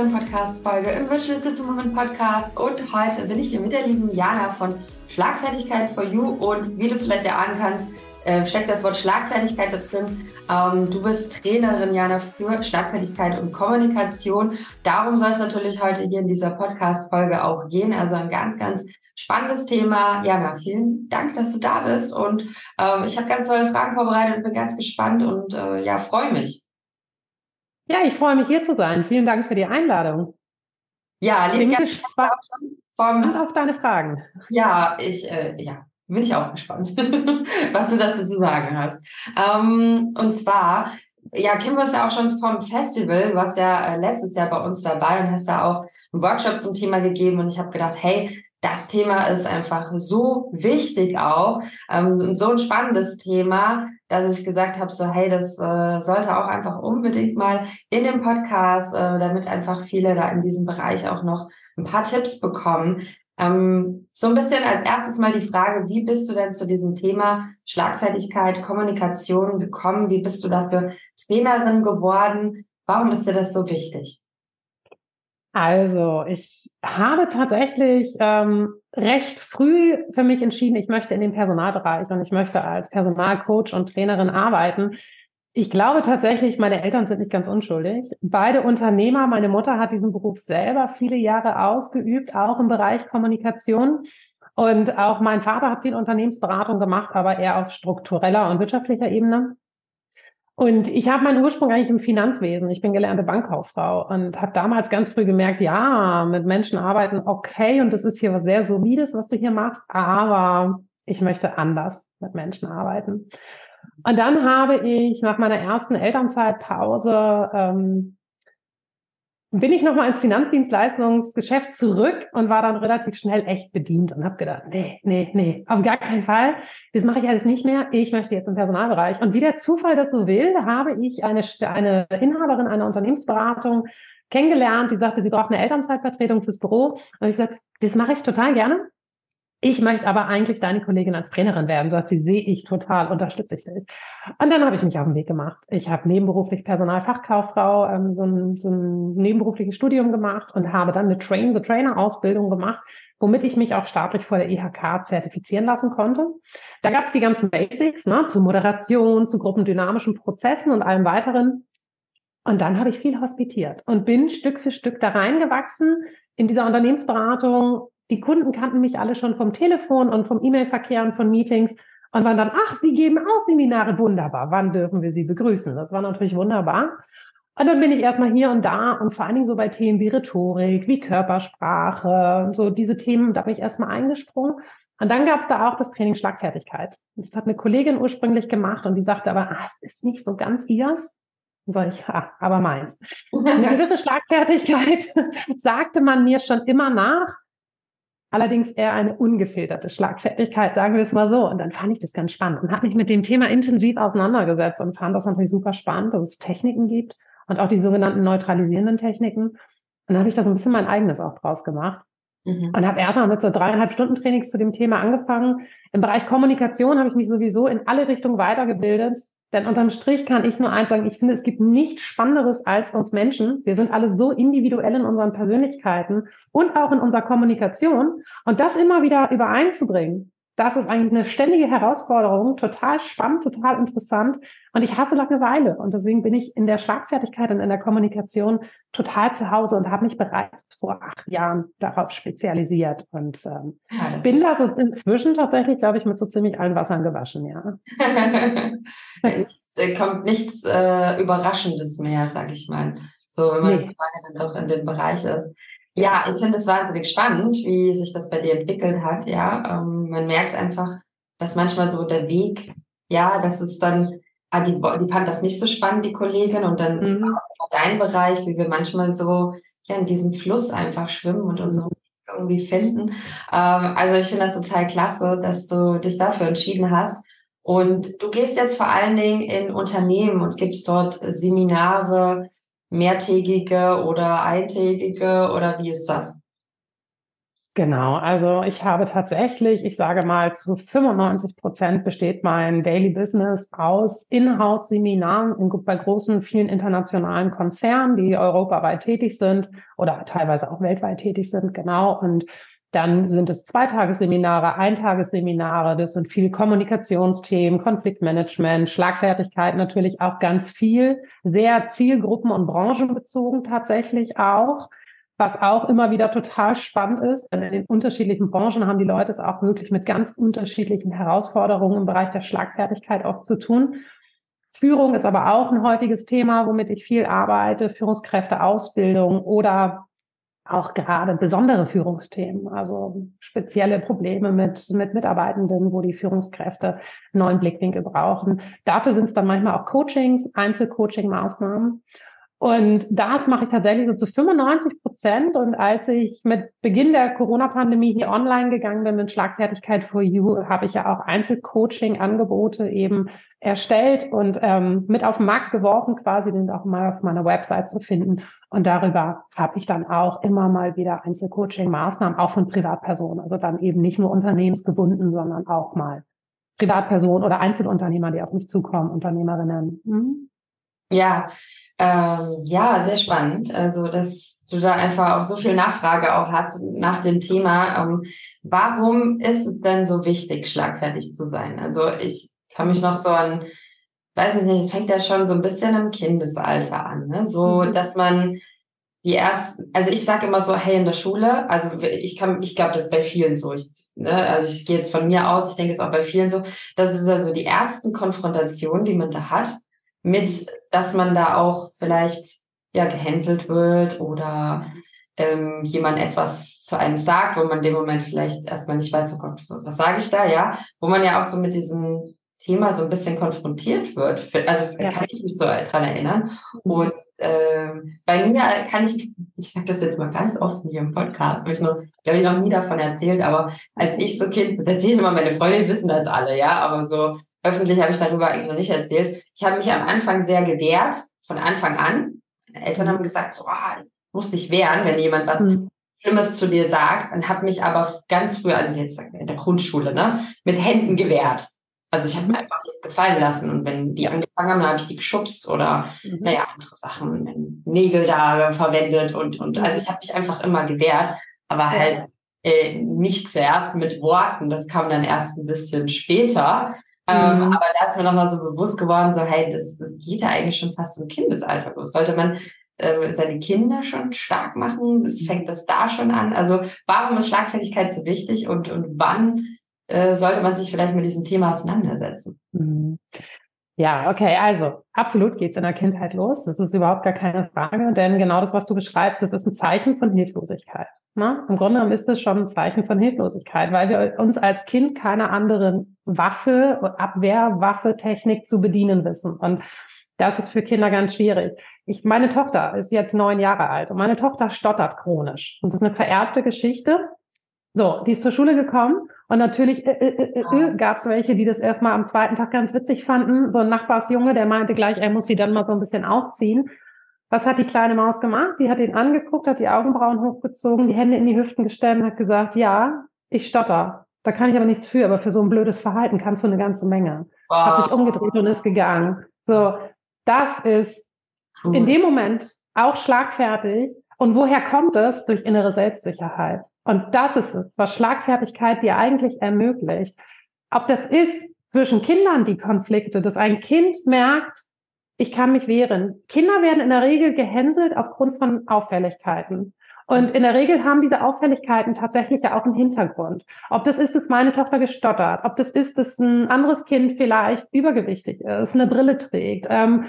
neuen Podcast-Folge im Virtual System Woman Podcast. Und heute bin ich hier mit der lieben Jana von Schlagfertigkeit for You. Und wie du es vielleicht erahnen kannst, äh, steckt das Wort Schlagfertigkeit da drin. Ähm, du bist Trainerin, Jana, für Schlagfertigkeit und Kommunikation. Darum soll es natürlich heute hier in dieser Podcast-Folge auch gehen. Also ein ganz, ganz spannendes Thema. Jana, vielen Dank, dass du da bist. Und ähm, ich habe ganz tolle Fragen vorbereitet und bin ganz gespannt und äh, ja, freue mich. Ja, ich freue mich hier zu sein. Vielen Dank für die Einladung. Ja, liebe Bin gespannt vom, auf deine Fragen. Ja, ich, äh, ja, bin ich auch gespannt, was du dazu zu sagen hast. Ähm, und zwar, ja, kennen wir uns ja auch schon vom Festival, warst ja äh, letztes Jahr bei uns dabei und hast ja auch einen Workshop zum Thema gegeben und ich habe gedacht, hey, das Thema ist einfach so wichtig auch ähm, und so ein spannendes Thema, dass ich gesagt habe, so hey, das äh, sollte auch einfach unbedingt mal in dem Podcast, äh, damit einfach viele da in diesem Bereich auch noch ein paar Tipps bekommen. Ähm, so ein bisschen als erstes mal die Frage, wie bist du denn zu diesem Thema Schlagfertigkeit, Kommunikation gekommen? Wie bist du dafür Trainerin geworden? Warum ist dir das so wichtig? Also, ich habe tatsächlich ähm, recht früh für mich entschieden, ich möchte in den Personalbereich und ich möchte als Personalcoach und Trainerin arbeiten. Ich glaube tatsächlich, meine Eltern sind nicht ganz unschuldig. Beide Unternehmer. Meine Mutter hat diesen Beruf selber viele Jahre ausgeübt, auch im Bereich Kommunikation. Und auch mein Vater hat viel Unternehmensberatung gemacht, aber eher auf struktureller und wirtschaftlicher Ebene. Und ich habe meinen Ursprung eigentlich im Finanzwesen. Ich bin gelernte Bankkauffrau und habe damals ganz früh gemerkt, ja, mit Menschen arbeiten, okay, und das ist hier was sehr Solides, was du hier machst, aber ich möchte anders mit Menschen arbeiten. Und dann habe ich nach meiner ersten Elternzeitpause ähm, bin ich nochmal ins Finanzdienstleistungsgeschäft zurück und war dann relativ schnell echt bedient und habe gedacht, nee, nee, nee, auf gar keinen Fall. Das mache ich alles nicht mehr. Ich möchte jetzt im Personalbereich. Und wie der Zufall dazu will, habe ich eine, eine Inhaberin einer Unternehmensberatung kennengelernt, die sagte, sie braucht eine Elternzeitvertretung fürs Büro. Und ich sagte, das mache ich total gerne. Ich möchte aber eigentlich deine Kollegin als Trainerin werden, sagt sie, sehe ich total, unterstütze ich dich. Und dann habe ich mich auf den Weg gemacht. Ich habe nebenberuflich Personalfachkauffrau, ähm, so, ein, so ein nebenberufliches Studium gemacht und habe dann eine Train-the-Trainer-Ausbildung gemacht, womit ich mich auch staatlich vor der IHK zertifizieren lassen konnte. Da gab es die ganzen Basics ne, zu Moderation, zu gruppendynamischen Prozessen und allem weiteren. Und dann habe ich viel hospitiert und bin Stück für Stück da reingewachsen in dieser Unternehmensberatung die Kunden kannten mich alle schon vom Telefon und vom E-Mail-Verkehr und von Meetings und waren dann, ach, Sie geben auch Seminare, wunderbar, wann dürfen wir Sie begrüßen? Das war natürlich wunderbar. Und dann bin ich erstmal hier und da und vor allen Dingen so bei Themen wie Rhetorik, wie Körpersprache, so diese Themen, da bin ich erstmal eingesprungen. Und dann gab es da auch das Training Schlagfertigkeit. Das hat eine Kollegin ursprünglich gemacht und die sagte aber, ah, es ist nicht so ganz ihrs. Sage ich, ha, aber meins. Eine gewisse Schlagfertigkeit sagte man mir schon immer nach, allerdings eher eine ungefilterte Schlagfertigkeit, sagen wir es mal so. Und dann fand ich das ganz spannend und habe mich mit dem Thema intensiv auseinandergesetzt und fand das natürlich super spannend, dass es Techniken gibt und auch die sogenannten neutralisierenden Techniken. Und dann habe ich da so ein bisschen mein eigenes auch draus gemacht. Mhm. Und habe erstmal mit so dreieinhalb Stunden Trainings zu dem Thema angefangen. Im Bereich Kommunikation habe ich mich sowieso in alle Richtungen weitergebildet. Denn unterm Strich kann ich nur eins sagen, ich finde, es gibt nichts Spannenderes als uns Menschen. Wir sind alle so individuell in unseren Persönlichkeiten und auch in unserer Kommunikation. Und das immer wieder übereinzubringen, das ist eigentlich eine ständige Herausforderung, total spannend, total interessant. Und ich hasse Langeweile. Und deswegen bin ich in der Schlagfertigkeit und in der Kommunikation total zu Hause und habe mich bereits vor acht Jahren darauf spezialisiert. Und ähm, ja, bin da so inzwischen tatsächlich, glaube ich, mit so ziemlich allen Wassern gewaschen, ja. es äh, kommt nichts äh, Überraschendes mehr, sage ich mal. So, wenn man nee. so lange dann doch in dem Bereich ist. Ja, ich finde es wahnsinnig spannend, wie sich das bei dir entwickelt hat. Ja, ähm, man merkt einfach, dass manchmal so der Weg, ja, das ist dann, ah, die, die fand das nicht so spannend, die Kollegin, und dann mhm. war es dein Bereich, wie wir manchmal so ja in diesem Fluss einfach schwimmen und unsere mhm. irgendwie finden. Ähm, also ich finde das total klasse, dass du dich dafür entschieden hast. Und du gehst jetzt vor allen Dingen in Unternehmen und gibst dort Seminare, mehrtägige oder eintägige oder wie ist das? Genau, also ich habe tatsächlich, ich sage mal, zu 95 Prozent besteht mein Daily Business aus Inhouse-Seminaren bei großen, vielen internationalen Konzernen, die europaweit tätig sind oder teilweise auch weltweit tätig sind, genau. Und dann sind es Zweitagesseminare, Eintagesseminare, das sind viele Kommunikationsthemen, Konfliktmanagement, Schlagfertigkeit natürlich auch ganz viel, sehr zielgruppen- und branchenbezogen tatsächlich auch was auch immer wieder total spannend ist. Denn in den unterschiedlichen Branchen haben die Leute es auch wirklich mit ganz unterschiedlichen Herausforderungen im Bereich der Schlagfertigkeit oft zu tun. Führung ist aber auch ein häufiges Thema, womit ich viel arbeite. Führungskräfteausbildung oder auch gerade besondere Führungsthemen, also spezielle Probleme mit, mit Mitarbeitenden, wo die Führungskräfte einen neuen Blickwinkel brauchen. Dafür sind es dann manchmal auch Coachings, Einzelcoaching-Maßnahmen. Und das mache ich tatsächlich so zu 95 Prozent. Und als ich mit Beginn der Corona-Pandemie hier online gegangen bin mit Schlagfertigkeit for You, habe ich ja auch Einzelcoaching-Angebote eben erstellt und ähm, mit auf den Markt geworfen, quasi, sind auch mal auf meiner Website zu finden. Und darüber habe ich dann auch immer mal wieder Einzelcoaching-Maßnahmen, auch von Privatpersonen. Also dann eben nicht nur unternehmensgebunden, sondern auch mal Privatpersonen oder Einzelunternehmer, die auf mich zukommen, Unternehmerinnen. Mhm. Ja, ähm, ja, sehr spannend. Also, dass du da einfach auch so viel Nachfrage auch hast nach dem Thema. Ähm, warum ist es denn so wichtig, schlagfertig zu sein? Also, ich kann mich noch so an, weiß nicht, es fängt ja schon so ein bisschen im Kindesalter an, ne? So, mhm. dass man die ersten, also ich sage immer so, hey, in der Schule, also ich kann, ich glaube, das ist bei vielen so. Ich, ne, also ich gehe jetzt von mir aus, ich denke, es auch bei vielen so, das ist also die ersten Konfrontationen, die man da hat mit, dass man da auch vielleicht ja gehänselt wird oder ähm, jemand etwas zu einem sagt, wo man in dem Moment vielleicht erstmal nicht weiß, oh Gott, was sage ich da, ja, wo man ja auch so mit diesem Thema so ein bisschen konfrontiert wird. Also ja. kann ich mich so dran erinnern. Mhm. Und äh, bei mir kann ich, ich sage das jetzt mal ganz oft hier im Podcast, habe ich noch, glaube ich, noch nie davon erzählt, aber als ich so Kind, das erzähle ich immer, meine Freunde wissen das alle, ja, aber so öffentlich habe ich darüber eigentlich noch nicht erzählt. Ich habe mich am Anfang sehr gewehrt, von Anfang an. Meine Eltern haben gesagt, so, ah, muss dich wehren, wenn jemand was mhm. Schlimmes zu dir sagt. Und habe mich aber ganz früh, also jetzt in der Grundschule, ne, mit Händen gewehrt. Also ich habe mir einfach nichts gefallen lassen. Und wenn die angefangen haben, dann habe ich die geschubst oder, mhm. naja, andere Sachen, Nägel da verwendet und, und, also ich habe mich einfach immer gewehrt, aber halt äh, nicht zuerst mit Worten. Das kam dann erst ein bisschen später. Ähm, mhm. aber da ist mir nochmal so bewusst geworden, so, hey, das, das geht ja eigentlich schon fast im Kindesalter los. Sollte man äh, seine Kinder schon stark machen? Es mhm. fängt das da schon an? Also warum ist Schlagfertigkeit so wichtig und, und wann äh, sollte man sich vielleicht mit diesem Thema auseinandersetzen? Mhm. Ja, okay, also absolut geht's in der Kindheit los. Das ist überhaupt gar keine Frage, denn genau das, was du beschreibst, das ist ein Zeichen von Hilflosigkeit. Ne? Im Grunde genommen ist es schon ein Zeichen von Hilflosigkeit, weil wir uns als Kind keine anderen Waffe, Abwehrwaffe, Technik zu bedienen wissen. Und das ist für Kinder ganz schwierig. Ich, meine Tochter ist jetzt neun Jahre alt und meine Tochter stottert chronisch. Und das ist eine vererbte Geschichte. So, die ist zur Schule gekommen und natürlich äh, äh, äh, äh, gab es welche, die das erstmal am zweiten Tag ganz witzig fanden. So ein Nachbarsjunge, der meinte gleich, er muss sie dann mal so ein bisschen aufziehen. Was hat die kleine Maus gemacht? Die hat ihn angeguckt, hat die Augenbrauen hochgezogen, die Hände in die Hüften gestellt und hat gesagt, ja, ich stotter. Da kann ich aber nichts für, aber für so ein blödes Verhalten kannst du eine ganze Menge. Wow. Hat sich umgedreht und ist gegangen. So, das ist cool. in dem Moment auch schlagfertig. Und woher kommt es? Durch innere Selbstsicherheit. Und das ist es, was Schlagfertigkeit dir eigentlich ermöglicht. Ob das ist zwischen Kindern die Konflikte, dass ein Kind merkt, ich kann mich wehren. Kinder werden in der Regel gehänselt aufgrund von Auffälligkeiten. Und in der Regel haben diese Auffälligkeiten tatsächlich ja auch einen Hintergrund. Ob das ist, dass meine Tochter gestottert, ob das ist, dass ein anderes Kind vielleicht übergewichtig ist, eine Brille trägt, ähm,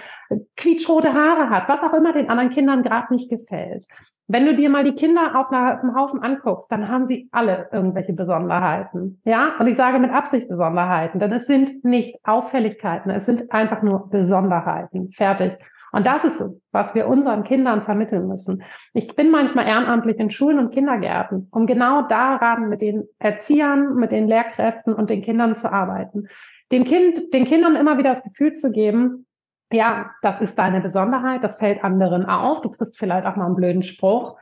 quietschrote Haare hat, was auch immer den anderen Kindern gerade nicht gefällt. Wenn du dir mal die Kinder auf einem Haufen anguckst, dann haben sie alle irgendwelche Besonderheiten. Ja, und ich sage mit Absicht Besonderheiten, denn es sind nicht Auffälligkeiten, es sind einfach nur Besonderheiten. Fertig. Und das ist es, was wir unseren Kindern vermitteln müssen. Ich bin manchmal ehrenamtlich in Schulen und Kindergärten, um genau daran mit den Erziehern, mit den Lehrkräften und den Kindern zu arbeiten. Dem Kind, den Kindern immer wieder das Gefühl zu geben, ja, das ist deine Besonderheit, das fällt anderen auf, du kriegst vielleicht auch mal einen blöden Spruch.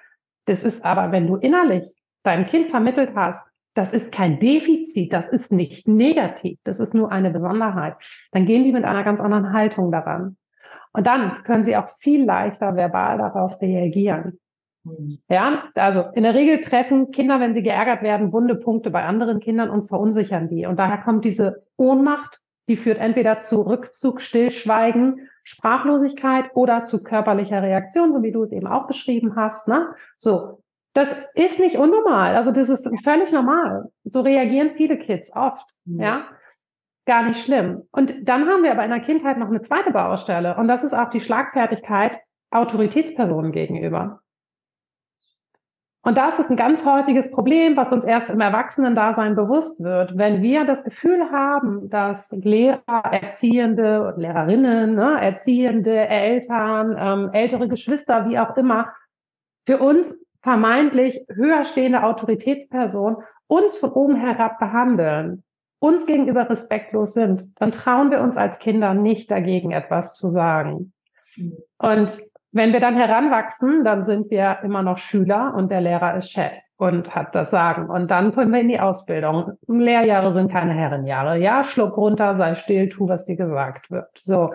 Das ist aber, wenn du innerlich deinem Kind vermittelt hast, das ist kein Defizit, das ist nicht negativ, das ist nur eine Besonderheit, dann gehen die mit einer ganz anderen Haltung daran. Und dann können sie auch viel leichter verbal darauf reagieren. Mhm. Ja, also in der Regel treffen Kinder, wenn sie geärgert werden, wunde Punkte bei anderen Kindern und verunsichern die. Und daher kommt diese Ohnmacht, die führt entweder zu Rückzug, Stillschweigen, Sprachlosigkeit oder zu körperlicher Reaktion, so wie du es eben auch beschrieben hast. Ne? So, das ist nicht unnormal. Also das ist völlig normal. So reagieren viele Kids oft. Mhm. Ja, gar nicht schlimm. Und dann haben wir aber in der Kindheit noch eine zweite Baustelle und das ist auch die Schlagfertigkeit Autoritätspersonen gegenüber. Und das ist ein ganz häufiges Problem, was uns erst im Erwachsenendasein bewusst wird. Wenn wir das Gefühl haben, dass Lehrer, Erziehende und Lehrerinnen, ne, Erziehende, Eltern, ähm, ältere Geschwister, wie auch immer, für uns vermeintlich höher stehende Autoritätspersonen uns von oben herab behandeln, uns gegenüber respektlos sind, dann trauen wir uns als Kinder nicht dagegen etwas zu sagen. Und wenn wir dann heranwachsen, dann sind wir immer noch Schüler und der Lehrer ist Chef und hat das Sagen. Und dann kommen wir in die Ausbildung. Lehrjahre sind keine Herrenjahre. Ja, schluck runter, sei still, tu, was dir gesagt wird. So.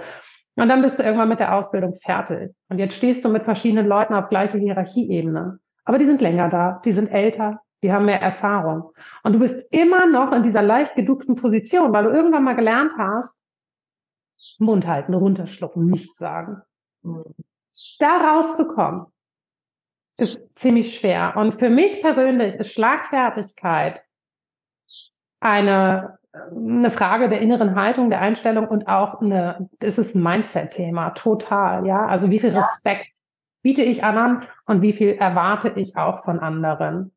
Und dann bist du irgendwann mit der Ausbildung fertig. Und jetzt stehst du mit verschiedenen Leuten auf gleicher Hierarchieebene. Aber die sind länger da, die sind älter, die haben mehr Erfahrung. Und du bist immer noch in dieser leicht geduckten Position, weil du irgendwann mal gelernt hast, Mund halten, runterschlucken, nichts sagen. Da rauszukommen, ist ziemlich schwer. Und für mich persönlich ist Schlagfertigkeit eine, eine Frage der inneren Haltung, der Einstellung und auch eine, das ist ein Mindset-Thema, total, ja. Also wie viel. Respekt biete ich anderen und wie viel erwarte ich auch von anderen.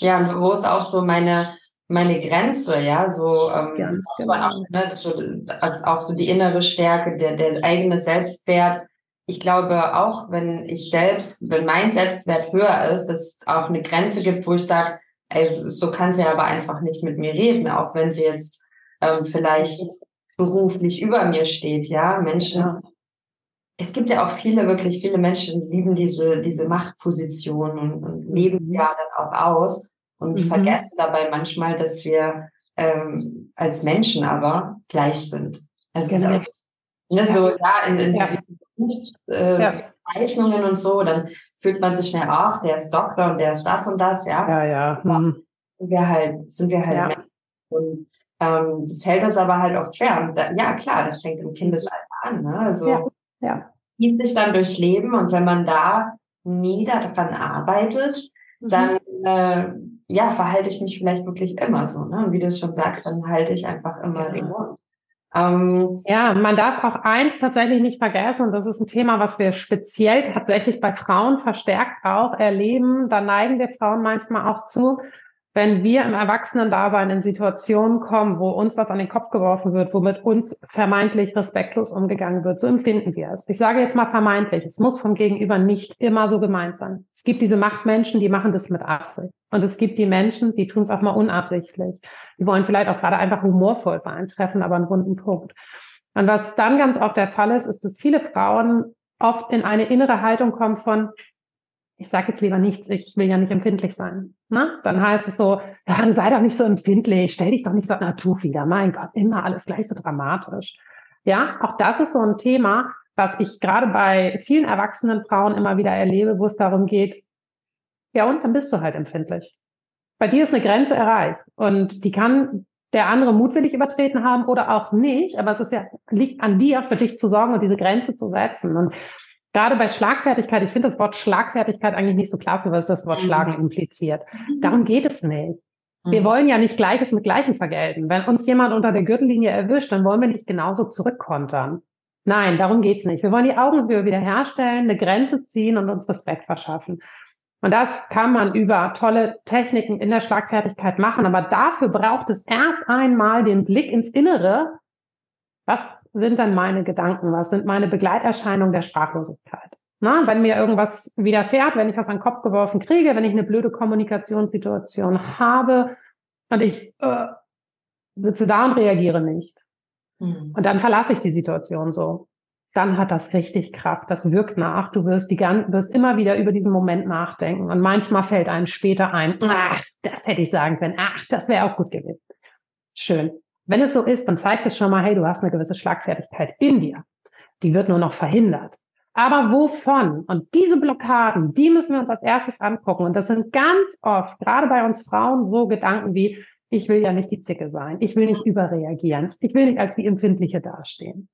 Ja, und wo ist auch so meine, meine Grenze, ja, so, ähm, Ganz genau. auch, ne, so, als auch so die innere Stärke, der, der eigene Selbstwert. Ich glaube auch, wenn ich selbst, wenn mein Selbstwert höher ist, dass es auch eine Grenze gibt, wo ich sage, ey, so, so kann sie aber einfach nicht mit mir reden, auch wenn sie jetzt ähm, vielleicht beruflich über mir steht, ja. Menschen, ja. Es gibt ja auch viele, wirklich viele Menschen, die lieben diese, diese Machtposition und, und leben mhm. ja dann auch aus und mhm. vergessen dabei manchmal, dass wir ähm, als Menschen aber gleich sind. Es genau. ist ne, ja. so, ja, in, in ja. so äh, ja. Zeichnungen und so, dann fühlt man sich schnell, ach, der ist Doktor und der ist das und das, ja. Ja, ja. Mhm. Sind wir halt, sind wir halt. Menschen. Und ähm, das hält uns aber halt oft schwer. Und da, ja, klar, das fängt im Kindesalter an. Ne? Also ja. Zieht sich dann durchs Leben und wenn man da nie daran arbeitet, mhm. dann äh, ja, verhalte ich mich vielleicht wirklich immer so. Ne? Und wie du es schon sagst, dann halte ich einfach immer den Mund. Ähm, ja, man darf auch eins tatsächlich nicht vergessen, und das ist ein Thema, was wir speziell tatsächlich bei Frauen verstärkt auch erleben. Da neigen wir Frauen manchmal auch zu, wenn wir im Erwachsenen-Dasein in Situationen kommen, wo uns was an den Kopf geworfen wird, womit uns vermeintlich respektlos umgegangen wird, so empfinden wir es. Ich sage jetzt mal vermeintlich, es muss vom Gegenüber nicht immer so gemeint sein. Es gibt diese Machtmenschen, die machen das mit Absicht. Und es gibt die Menschen, die tun es auch mal unabsichtlich. Die wollen vielleicht auch gerade einfach humorvoll sein, treffen aber einen wunden Punkt. Und was dann ganz oft der Fall ist, ist, dass viele Frauen oft in eine innere Haltung kommen von, ich sage jetzt lieber nichts, ich will ja nicht empfindlich sein. Ne? Dann heißt es so, ja, sei doch nicht so empfindlich, stell dich doch nicht so natur wieder. Mein Gott, immer alles gleich so dramatisch. Ja, auch das ist so ein Thema, was ich gerade bei vielen erwachsenen Frauen immer wieder erlebe, wo es darum geht, ja, und dann bist du halt empfindlich. Bei dir ist eine Grenze erreicht und die kann der andere mutwillig übertreten haben oder auch nicht, aber es ist ja, liegt an dir, für dich zu sorgen und diese Grenze zu setzen. Und gerade bei Schlagfertigkeit, ich finde das Wort Schlagfertigkeit eigentlich nicht so klasse, weil es das Wort mhm. Schlagen impliziert. Mhm. Darum geht es nicht. Wir mhm. wollen ja nicht Gleiches mit Gleichem vergelten. Wenn uns jemand unter der Gürtellinie erwischt, dann wollen wir nicht genauso zurückkontern. Nein, darum geht's nicht. Wir wollen die Augenhöhe wiederherstellen, eine Grenze ziehen und uns Respekt verschaffen. Und das kann man über tolle Techniken in der Schlagfertigkeit machen. Aber dafür braucht es erst einmal den Blick ins Innere. Was sind dann meine Gedanken? Was sind meine Begleiterscheinungen der Sprachlosigkeit? Na, wenn mir irgendwas widerfährt, wenn ich was an den Kopf geworfen kriege, wenn ich eine blöde Kommunikationssituation habe und ich äh, sitze da und reagiere nicht. Mhm. Und dann verlasse ich die Situation so. dann hat das richtig Kraft. Das wirkt nach. Du wirst die wirst immer wieder über diesen Moment nachdenken. Und manchmal fällt einem später ein, ach, das hätte ich sagen können. Ach, das wäre auch gut gewesen. Schön. Wenn es so ist, dann zeigt es schon mal, hey, du hast eine gewisse Schlagfertigkeit in dir. Die wird nur noch verhindert. Aber wovon? Und diese Blockaden, die müssen wir uns als erstes angucken. Und das sind ganz oft, gerade bei uns Frauen, so Gedanken wie, ich will ja nicht die Zicke sein. Ich will nicht überreagieren. Ich will nicht als die Empfindliche dastehen.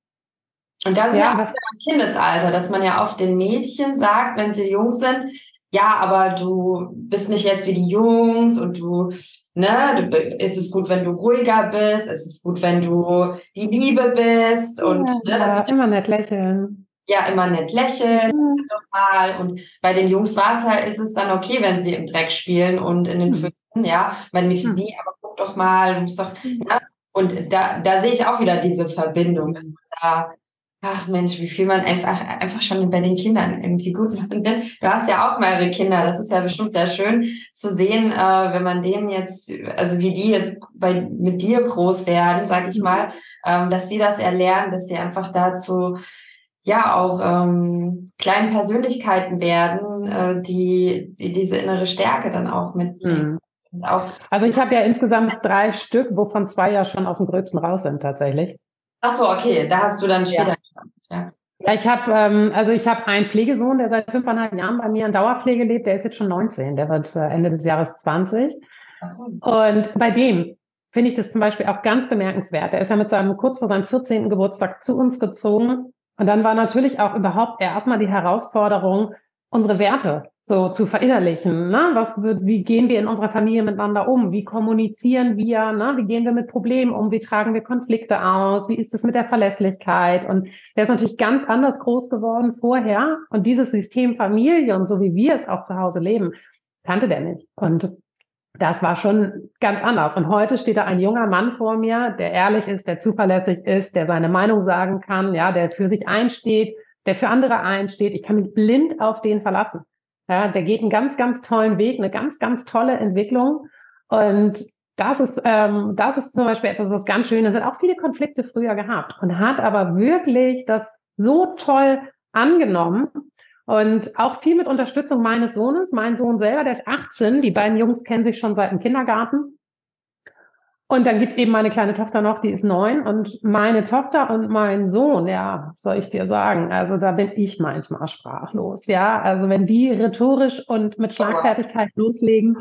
Und das ja, ja im Kindesalter, dass man ja oft den Mädchen sagt, wenn sie jung sind, ja, aber du bist nicht jetzt wie die Jungs und du, ne, du, ist es gut, wenn du ruhiger bist, ist es gut, wenn du die Liebe bist und ja, ne, dass ja, immer nett lächeln. Ja, immer nett lächeln, mhm. doch mal. Und bei den Jungs war es halt, ist es dann okay, wenn sie im Dreck spielen und in den mhm. Füßen, ja, mein Mädchen, mhm. aber guck doch mal, du musst doch, mhm. ne? Und da, da sehe ich auch wieder diese Verbindung, dass man da Ach Mensch, wie viel man einfach, einfach schon bei den Kindern irgendwie gut macht. Du hast ja auch mehrere Kinder. Das ist ja bestimmt sehr schön zu sehen, äh, wenn man denen jetzt, also wie die jetzt bei, mit dir groß werden, sag ich mhm. mal, ähm, dass sie das erlernen, dass sie einfach dazu ja auch ähm, kleinen Persönlichkeiten werden, äh, die, die diese innere Stärke dann auch mitbringen. Mhm. Auch also ich habe ja insgesamt drei Stück, wovon zwei ja schon aus dem Gröbsten raus sind tatsächlich. Ach so, okay, da hast du dann später ja. ja. Ja, ich habe ähm, also ich habe einen Pflegesohn, der seit fünfeinhalb Jahren bei mir in Dauerpflege lebt. Der ist jetzt schon 19, der wird äh, Ende des Jahres 20. Okay. Und bei dem finde ich das zum Beispiel auch ganz bemerkenswert. Er ist ja mit seinem kurz vor seinem 14. Geburtstag zu uns gezogen. Und dann war natürlich auch überhaupt erstmal die Herausforderung, unsere Werte so zu verinnerlichen. Ne? Was wird, wie gehen wir in unserer Familie miteinander um? Wie kommunizieren wir? Ne? Wie gehen wir mit Problemen um? Wie tragen wir Konflikte aus? Wie ist es mit der Verlässlichkeit? Und der ist natürlich ganz anders groß geworden vorher. Und dieses System Familie und so wie wir es auch zu Hause leben, das kannte der nicht. Und das war schon ganz anders. Und heute steht da ein junger Mann vor mir, der ehrlich ist, der zuverlässig ist, der seine Meinung sagen kann, ja, der für sich einsteht, der für andere einsteht. Ich kann mich blind auf den verlassen. Ja, der geht einen ganz, ganz tollen Weg, eine ganz, ganz tolle Entwicklung. Und das ist, ähm, das ist zum Beispiel etwas, was ganz schön ist. Hat auch viele Konflikte früher gehabt und hat aber wirklich das so toll angenommen und auch viel mit Unterstützung meines Sohnes. Mein Sohn selber, der ist 18. Die beiden Jungs kennen sich schon seit dem Kindergarten. Und dann gibt's eben meine kleine Tochter noch, die ist neun. Und meine Tochter und mein Sohn, ja, soll ich dir sagen? Also da bin ich manchmal sprachlos. Ja, also wenn die rhetorisch und mit Schlagfertigkeit loslegen,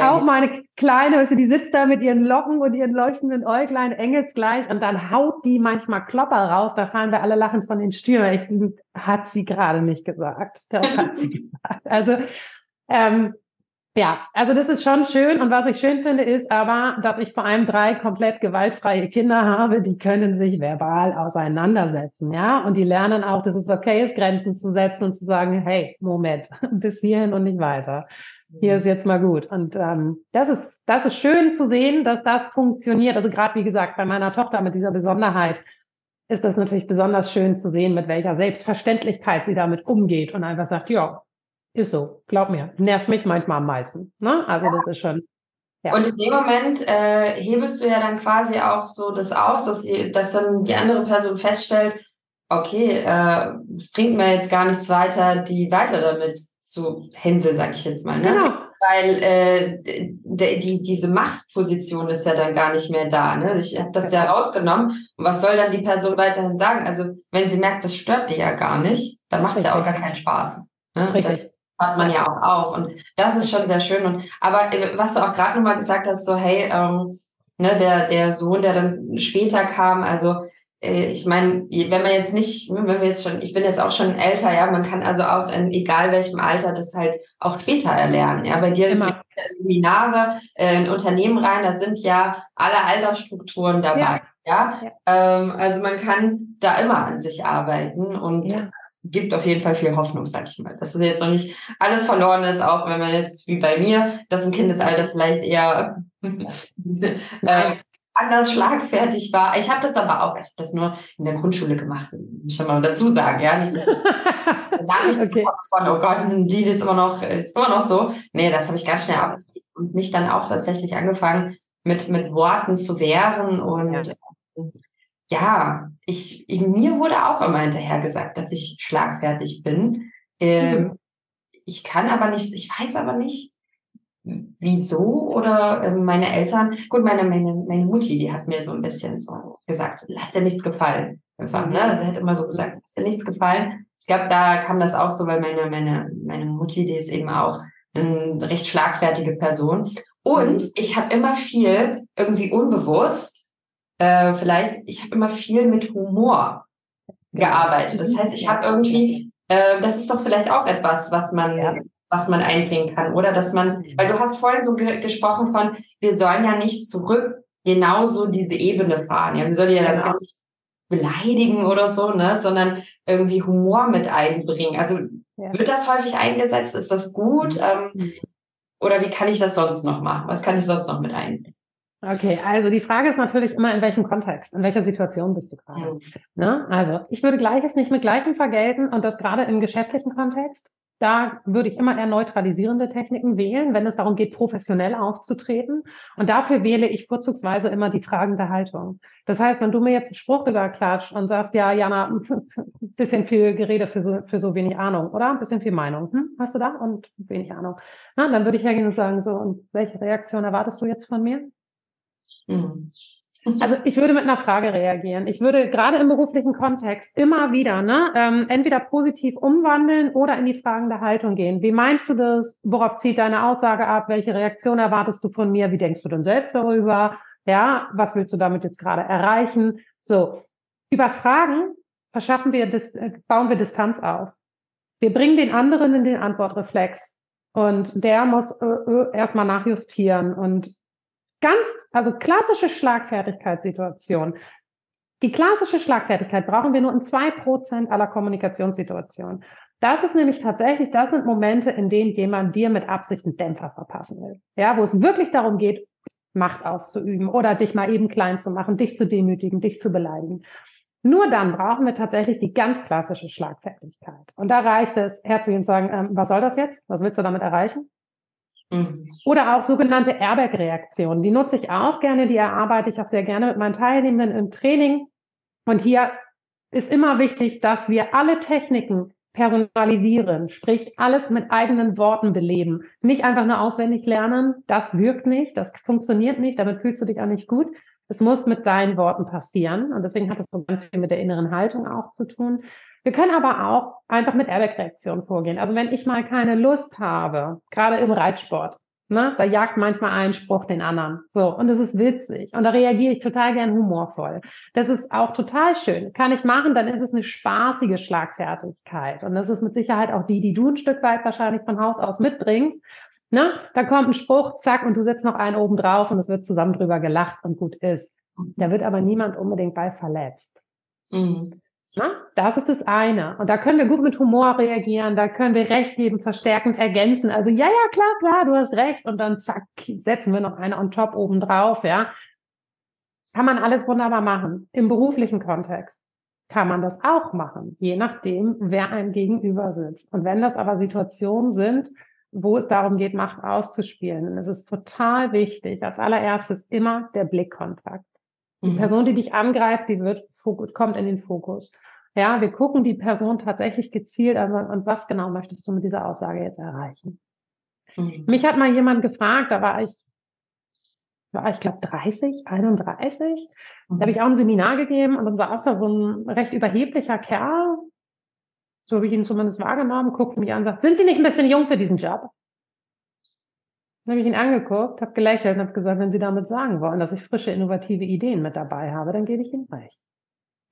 auch meine Kleine, weißt du, die sitzt da mit ihren Locken und ihren leuchtenden Äuglein engelsgleich und dann haut die manchmal Klopper raus, da fallen wir alle lachend von den Stühlen. Ich, hat sie gerade nicht gesagt. Das hat sie gesagt. Also ähm, ja, also das ist schon schön. Und was ich schön finde, ist aber, dass ich vor allem drei komplett gewaltfreie Kinder habe, die können sich verbal auseinandersetzen, ja. Und die lernen auch, dass es okay ist, Grenzen zu setzen und zu sagen, hey, Moment, bis hierhin und nicht weiter. Hier ist jetzt mal gut. Und ähm, das ist, das ist schön zu sehen, dass das funktioniert. Also gerade wie gesagt, bei meiner Tochter mit dieser Besonderheit ist das natürlich besonders schön zu sehen, mit welcher Selbstverständlichkeit sie damit umgeht und einfach sagt, ja, ist so, glaub mir. Nervt mich manchmal am meisten. Ne? Also ja. das ist schon. Ja. Und in dem Moment äh, hebelst du ja dann quasi auch so das aus, dass, sie, dass dann die andere Person feststellt, okay, äh, es bringt mir jetzt gar nichts weiter, die weiter damit zu hänseln, sag ich jetzt mal. Ne? Genau. Weil äh, die, diese Machtposition ist ja dann gar nicht mehr da. Ne? Ich habe das ja rausgenommen. Und was soll dann die Person weiterhin sagen? Also wenn sie merkt, das stört die ja gar nicht, dann macht es ja auch gar keinen Spaß. Ne? Richtig hört man ja auch auf. Und das ist schon sehr schön. Und aber äh, was du auch gerade nochmal gesagt hast, so hey, ähm, ne, der, der Sohn, der dann später kam, also ich meine, wenn man jetzt nicht, wenn wir jetzt schon, ich bin jetzt auch schon älter, ja, man kann also auch in egal welchem Alter das halt auch später erlernen. Ja, bei dir Immer. Seminare äh, in Unternehmen rein, da sind ja alle Altersstrukturen dabei. Ja. Ja, ja. Ähm, also man kann da immer an sich arbeiten und ja. es gibt auf jeden Fall viel Hoffnung, sag ich mal. Dass es jetzt noch nicht alles verloren ist, auch wenn man jetzt wie bei mir, das im Kindesalter vielleicht eher äh, anders schlagfertig war. Ich habe das aber auch, ich habe das nur in der Grundschule gemacht, muss ich mal dazu sagen, ja, nicht Nachrichten okay. von, oh Gott, die ist immer noch, ist immer noch so. Nee, das habe ich ganz schnell ab und mich dann auch tatsächlich angefangen, mit, mit Worten zu wehren und ja ja, ich, mir wurde auch immer hinterher gesagt, dass ich schlagfertig bin. Ähm, mhm. Ich kann aber nicht, ich weiß aber nicht, wieso oder ähm, meine Eltern, gut, meine, meine, meine Mutti, die hat mir so ein bisschen so gesagt, lass dir nichts gefallen. Einfach, ne? Also, sie hat immer so gesagt, lass dir nichts gefallen. Ich glaube, da kam das auch so, weil meine, meine, meine Mutti, die ist eben auch eine recht schlagfertige Person. Und ich habe immer viel irgendwie unbewusst, äh, vielleicht, ich habe immer viel mit Humor gearbeitet. Das heißt, ich habe irgendwie, äh, das ist doch vielleicht auch etwas, was man, ja. Was man einbringen kann, oder? Dass man, weil du hast vorhin so ge gesprochen von, wir sollen ja nicht zurück genauso diese Ebene fahren. Ja, wir sollen ja dann genau. auch nicht beleidigen oder so, ne, sondern irgendwie Humor mit einbringen. Also ja. wird das häufig eingesetzt? Ist das gut? Ähm, mhm. oder wie kann ich das sonst noch machen? Was kann ich sonst noch mit einbringen? Okay, also die Frage ist natürlich immer, in welchem Kontext, in welcher Situation bist du gerade. Mhm. Ne? Also ich würde Gleiches nicht mit Gleichem vergelten und das gerade im geschäftlichen Kontext. Da würde ich immer eher neutralisierende Techniken wählen, wenn es darum geht, professionell aufzutreten. Und dafür wähle ich vorzugsweise immer die fragende Haltung. Das heißt, wenn du mir jetzt einen Spruch überklatscht und sagst, ja, Jana, ein bisschen viel Gerede für so, für so wenig Ahnung, oder? Ein bisschen viel Meinung. Hm? Hast du da? Und wenig Ahnung. Na, dann würde ich hergehen und sagen, so, und welche Reaktion erwartest du jetzt von mir? Mhm. Also ich würde mit einer Frage reagieren. Ich würde gerade im beruflichen Kontext immer wieder ne, ähm, entweder positiv umwandeln oder in die fragende Haltung gehen. Wie meinst du das? Worauf zieht deine Aussage ab? Welche Reaktion erwartest du von mir? Wie denkst du denn selbst darüber? Ja, was willst du damit jetzt gerade erreichen? So, über Fragen verschaffen wir, äh, bauen wir Distanz auf. Wir bringen den anderen in den Antwortreflex und der muss äh, äh, erstmal nachjustieren und ganz, also klassische Schlagfertigkeitssituation. Die klassische Schlagfertigkeit brauchen wir nur in zwei Prozent aller Kommunikationssituationen. Das ist nämlich tatsächlich, das sind Momente, in denen jemand dir mit Absicht einen Dämpfer verpassen will. Ja, wo es wirklich darum geht, Macht auszuüben oder dich mal eben klein zu machen, dich zu demütigen, dich zu beleidigen. Nur dann brauchen wir tatsächlich die ganz klassische Schlagfertigkeit. Und da reicht es, herzlich zu sagen, ähm, was soll das jetzt? Was willst du damit erreichen? Mhm. Oder auch sogenannte Airbag-Reaktionen. Die nutze ich auch gerne, die erarbeite ich auch sehr gerne mit meinen Teilnehmenden im Training. Und hier ist immer wichtig, dass wir alle Techniken personalisieren, sprich alles mit eigenen Worten beleben. Nicht einfach nur auswendig lernen, das wirkt nicht, das funktioniert nicht, damit fühlst du dich auch nicht gut. Es muss mit deinen Worten passieren und deswegen hat es so ganz viel mit der inneren Haltung auch zu tun. Wir können aber auch einfach mit Airbag-Reaktionen vorgehen. Also wenn ich mal keine Lust habe, gerade im Reitsport, ne, da jagt manchmal ein Spruch den anderen. So, und das ist witzig. Und da reagiere ich total gern humorvoll. Das ist auch total schön. Kann ich machen, dann ist es eine spaßige Schlagfertigkeit. Und das ist mit Sicherheit auch die, die du ein Stück weit wahrscheinlich von Haus aus mitbringst. Ne? Da kommt ein Spruch, zack, und du setzt noch einen oben drauf und es wird zusammen drüber gelacht und gut ist. Da wird aber niemand unbedingt bei verletzt. Mhm. Na, das ist das eine. Und da können wir gut mit Humor reagieren, da können wir Recht geben, verstärkend ergänzen. Also, ja, ja, klar, klar, du hast recht. Und dann zack, setzen wir noch eine on top oben drauf, ja. Kann man alles wunderbar machen. Im beruflichen Kontext kann man das auch machen, je nachdem, wer einem gegenüber sitzt. Und wenn das aber Situationen sind, wo es darum geht, Macht auszuspielen, dann ist es total wichtig, als allererstes immer der Blickkontakt. Die mhm. Person, die dich angreift, die wird, kommt in den Fokus. Ja, wir gucken die Person tatsächlich gezielt an und was genau möchtest du mit dieser Aussage jetzt erreichen? Mhm. Mich hat mal jemand gefragt, da war ich, war ich glaube 30, 31, mhm. da habe ich auch ein Seminar gegeben und dann saß da so ein recht überheblicher Kerl, so habe ich ihn zumindest wahrgenommen, guckt mich an und sagt, sind Sie nicht ein bisschen jung für diesen Job? Dann habe ich ihn angeguckt, habe gelächelt und habe gesagt, wenn Sie damit sagen wollen, dass ich frische, innovative Ideen mit dabei habe, dann gebe ich Ihnen recht.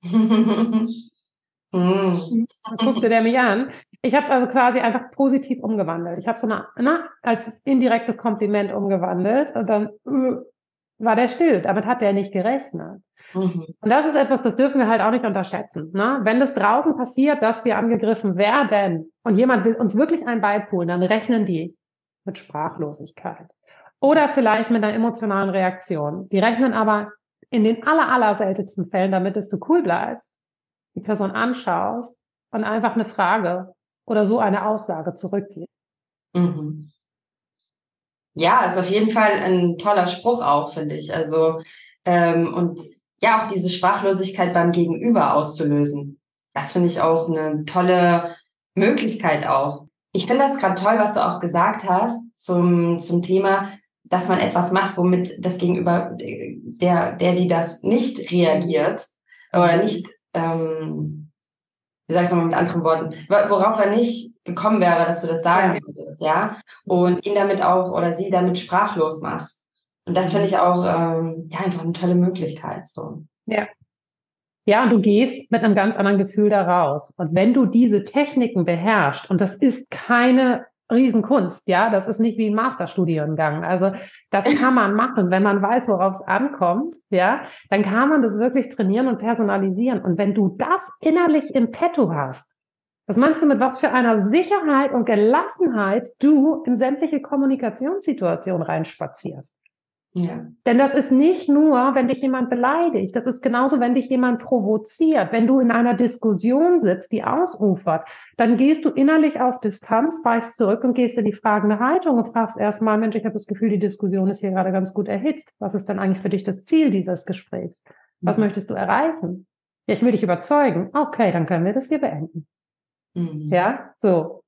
Dann guckte der mich an. Ich habe es also quasi einfach positiv umgewandelt. Ich habe es so eine, na, als indirektes Kompliment umgewandelt und dann äh, war der still. Damit hat der nicht gerechnet. Mhm. Und das ist etwas, das dürfen wir halt auch nicht unterschätzen. Ne? Wenn das draußen passiert, dass wir angegriffen werden und jemand will uns wirklich einen beipulen, dann rechnen die mit Sprachlosigkeit. Oder vielleicht mit einer emotionalen Reaktion. Die rechnen aber in den aller, aller seltensten Fällen damit, dass du cool bleibst, die Person anschaust und einfach eine Frage oder so eine Aussage zurückgibst. Mhm. Ja, ist auf jeden Fall ein toller Spruch auch, finde ich. Also, ähm, und ja auch diese Sprachlosigkeit beim Gegenüber auszulösen. Das finde ich auch eine tolle Möglichkeit auch. Ich finde das gerade toll, was du auch gesagt hast zum, zum Thema, dass man etwas macht, womit das Gegenüber, der, der, die das nicht reagiert oder nicht, ähm, wie sagst du mal mit anderen Worten, worauf er nicht gekommen wäre, dass du das sagen würdest, ja, und ihn damit auch oder sie damit sprachlos machst. Und das finde ich auch ähm, ja einfach eine tolle Möglichkeit. So. Ja. Ja, und du gehst mit einem ganz anderen Gefühl da raus. Und wenn du diese Techniken beherrschst, und das ist keine Riesenkunst, ja, das ist nicht wie ein Masterstudiengang. Also das kann man machen, wenn man weiß, worauf es ankommt, ja, dann kann man das wirklich trainieren und personalisieren. Und wenn du das innerlich im Petto hast, was meinst du mit was für einer Sicherheit und Gelassenheit du in sämtliche Kommunikationssituationen reinspazierst? Ja. Denn das ist nicht nur, wenn dich jemand beleidigt, das ist genauso, wenn dich jemand provoziert. Wenn du in einer Diskussion sitzt, die ausufert, dann gehst du innerlich auf Distanz, weichst zurück und gehst in die fragende Haltung und fragst erstmal, Mensch, ich habe das Gefühl, die Diskussion ist hier gerade ganz gut erhitzt. Was ist denn eigentlich für dich das Ziel dieses Gesprächs? Was mhm. möchtest du erreichen? Ja, ich will dich überzeugen. Okay, dann können wir das hier beenden. Mhm. Ja, so.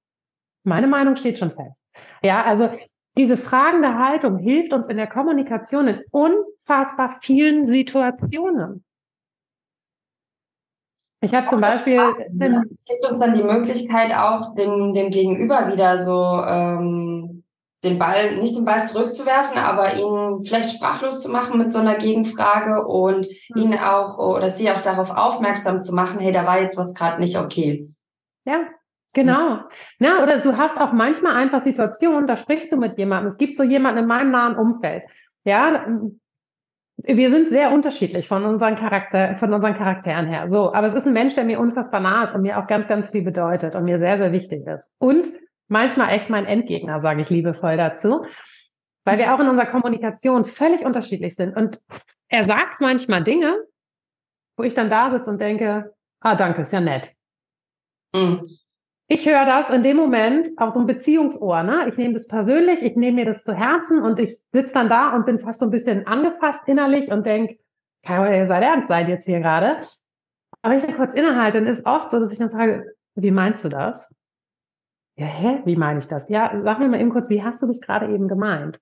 Meine Meinung steht schon fest. Ja, also diese fragende Haltung hilft uns in der Kommunikation in unfassbar vielen Situationen. Ich habe zum Beispiel. Es gibt uns dann die Möglichkeit, auch dem, dem Gegenüber wieder so ähm, den Ball, nicht den Ball zurückzuwerfen, aber ihn vielleicht sprachlos zu machen mit so einer Gegenfrage und mhm. ihn auch oder sie auch darauf aufmerksam zu machen, hey, da war jetzt was gerade nicht okay. Ja, Genau. Na, oder du hast auch manchmal einfach Situationen, da sprichst du mit jemandem. Es gibt so jemanden in meinem nahen Umfeld. Ja, wir sind sehr unterschiedlich von unseren Charakter, von unseren Charakteren her. So, aber es ist ein Mensch, der mir unfassbar nah ist und mir auch ganz, ganz viel bedeutet und mir sehr, sehr wichtig ist. Und manchmal echt mein Endgegner, sage ich liebevoll dazu, weil wir auch in unserer Kommunikation völlig unterschiedlich sind. Und er sagt manchmal Dinge, wo ich dann da sitze und denke, ah, danke, ist ja nett. Mhm. Ich höre das in dem Moment auf so ein Beziehungsohr. Ne? Ich nehme das persönlich, ich nehme mir das zu Herzen und ich sitze dann da und bin fast so ein bisschen angefasst innerlich und denke, kann ja sei ernst sein jetzt hier gerade. Aber ich dann kurz innehalte, dann ist oft so, dass ich dann sage, wie meinst du das? Ja, hä? Wie meine ich das? Ja, sag mir mal eben kurz, wie hast du das gerade eben gemeint?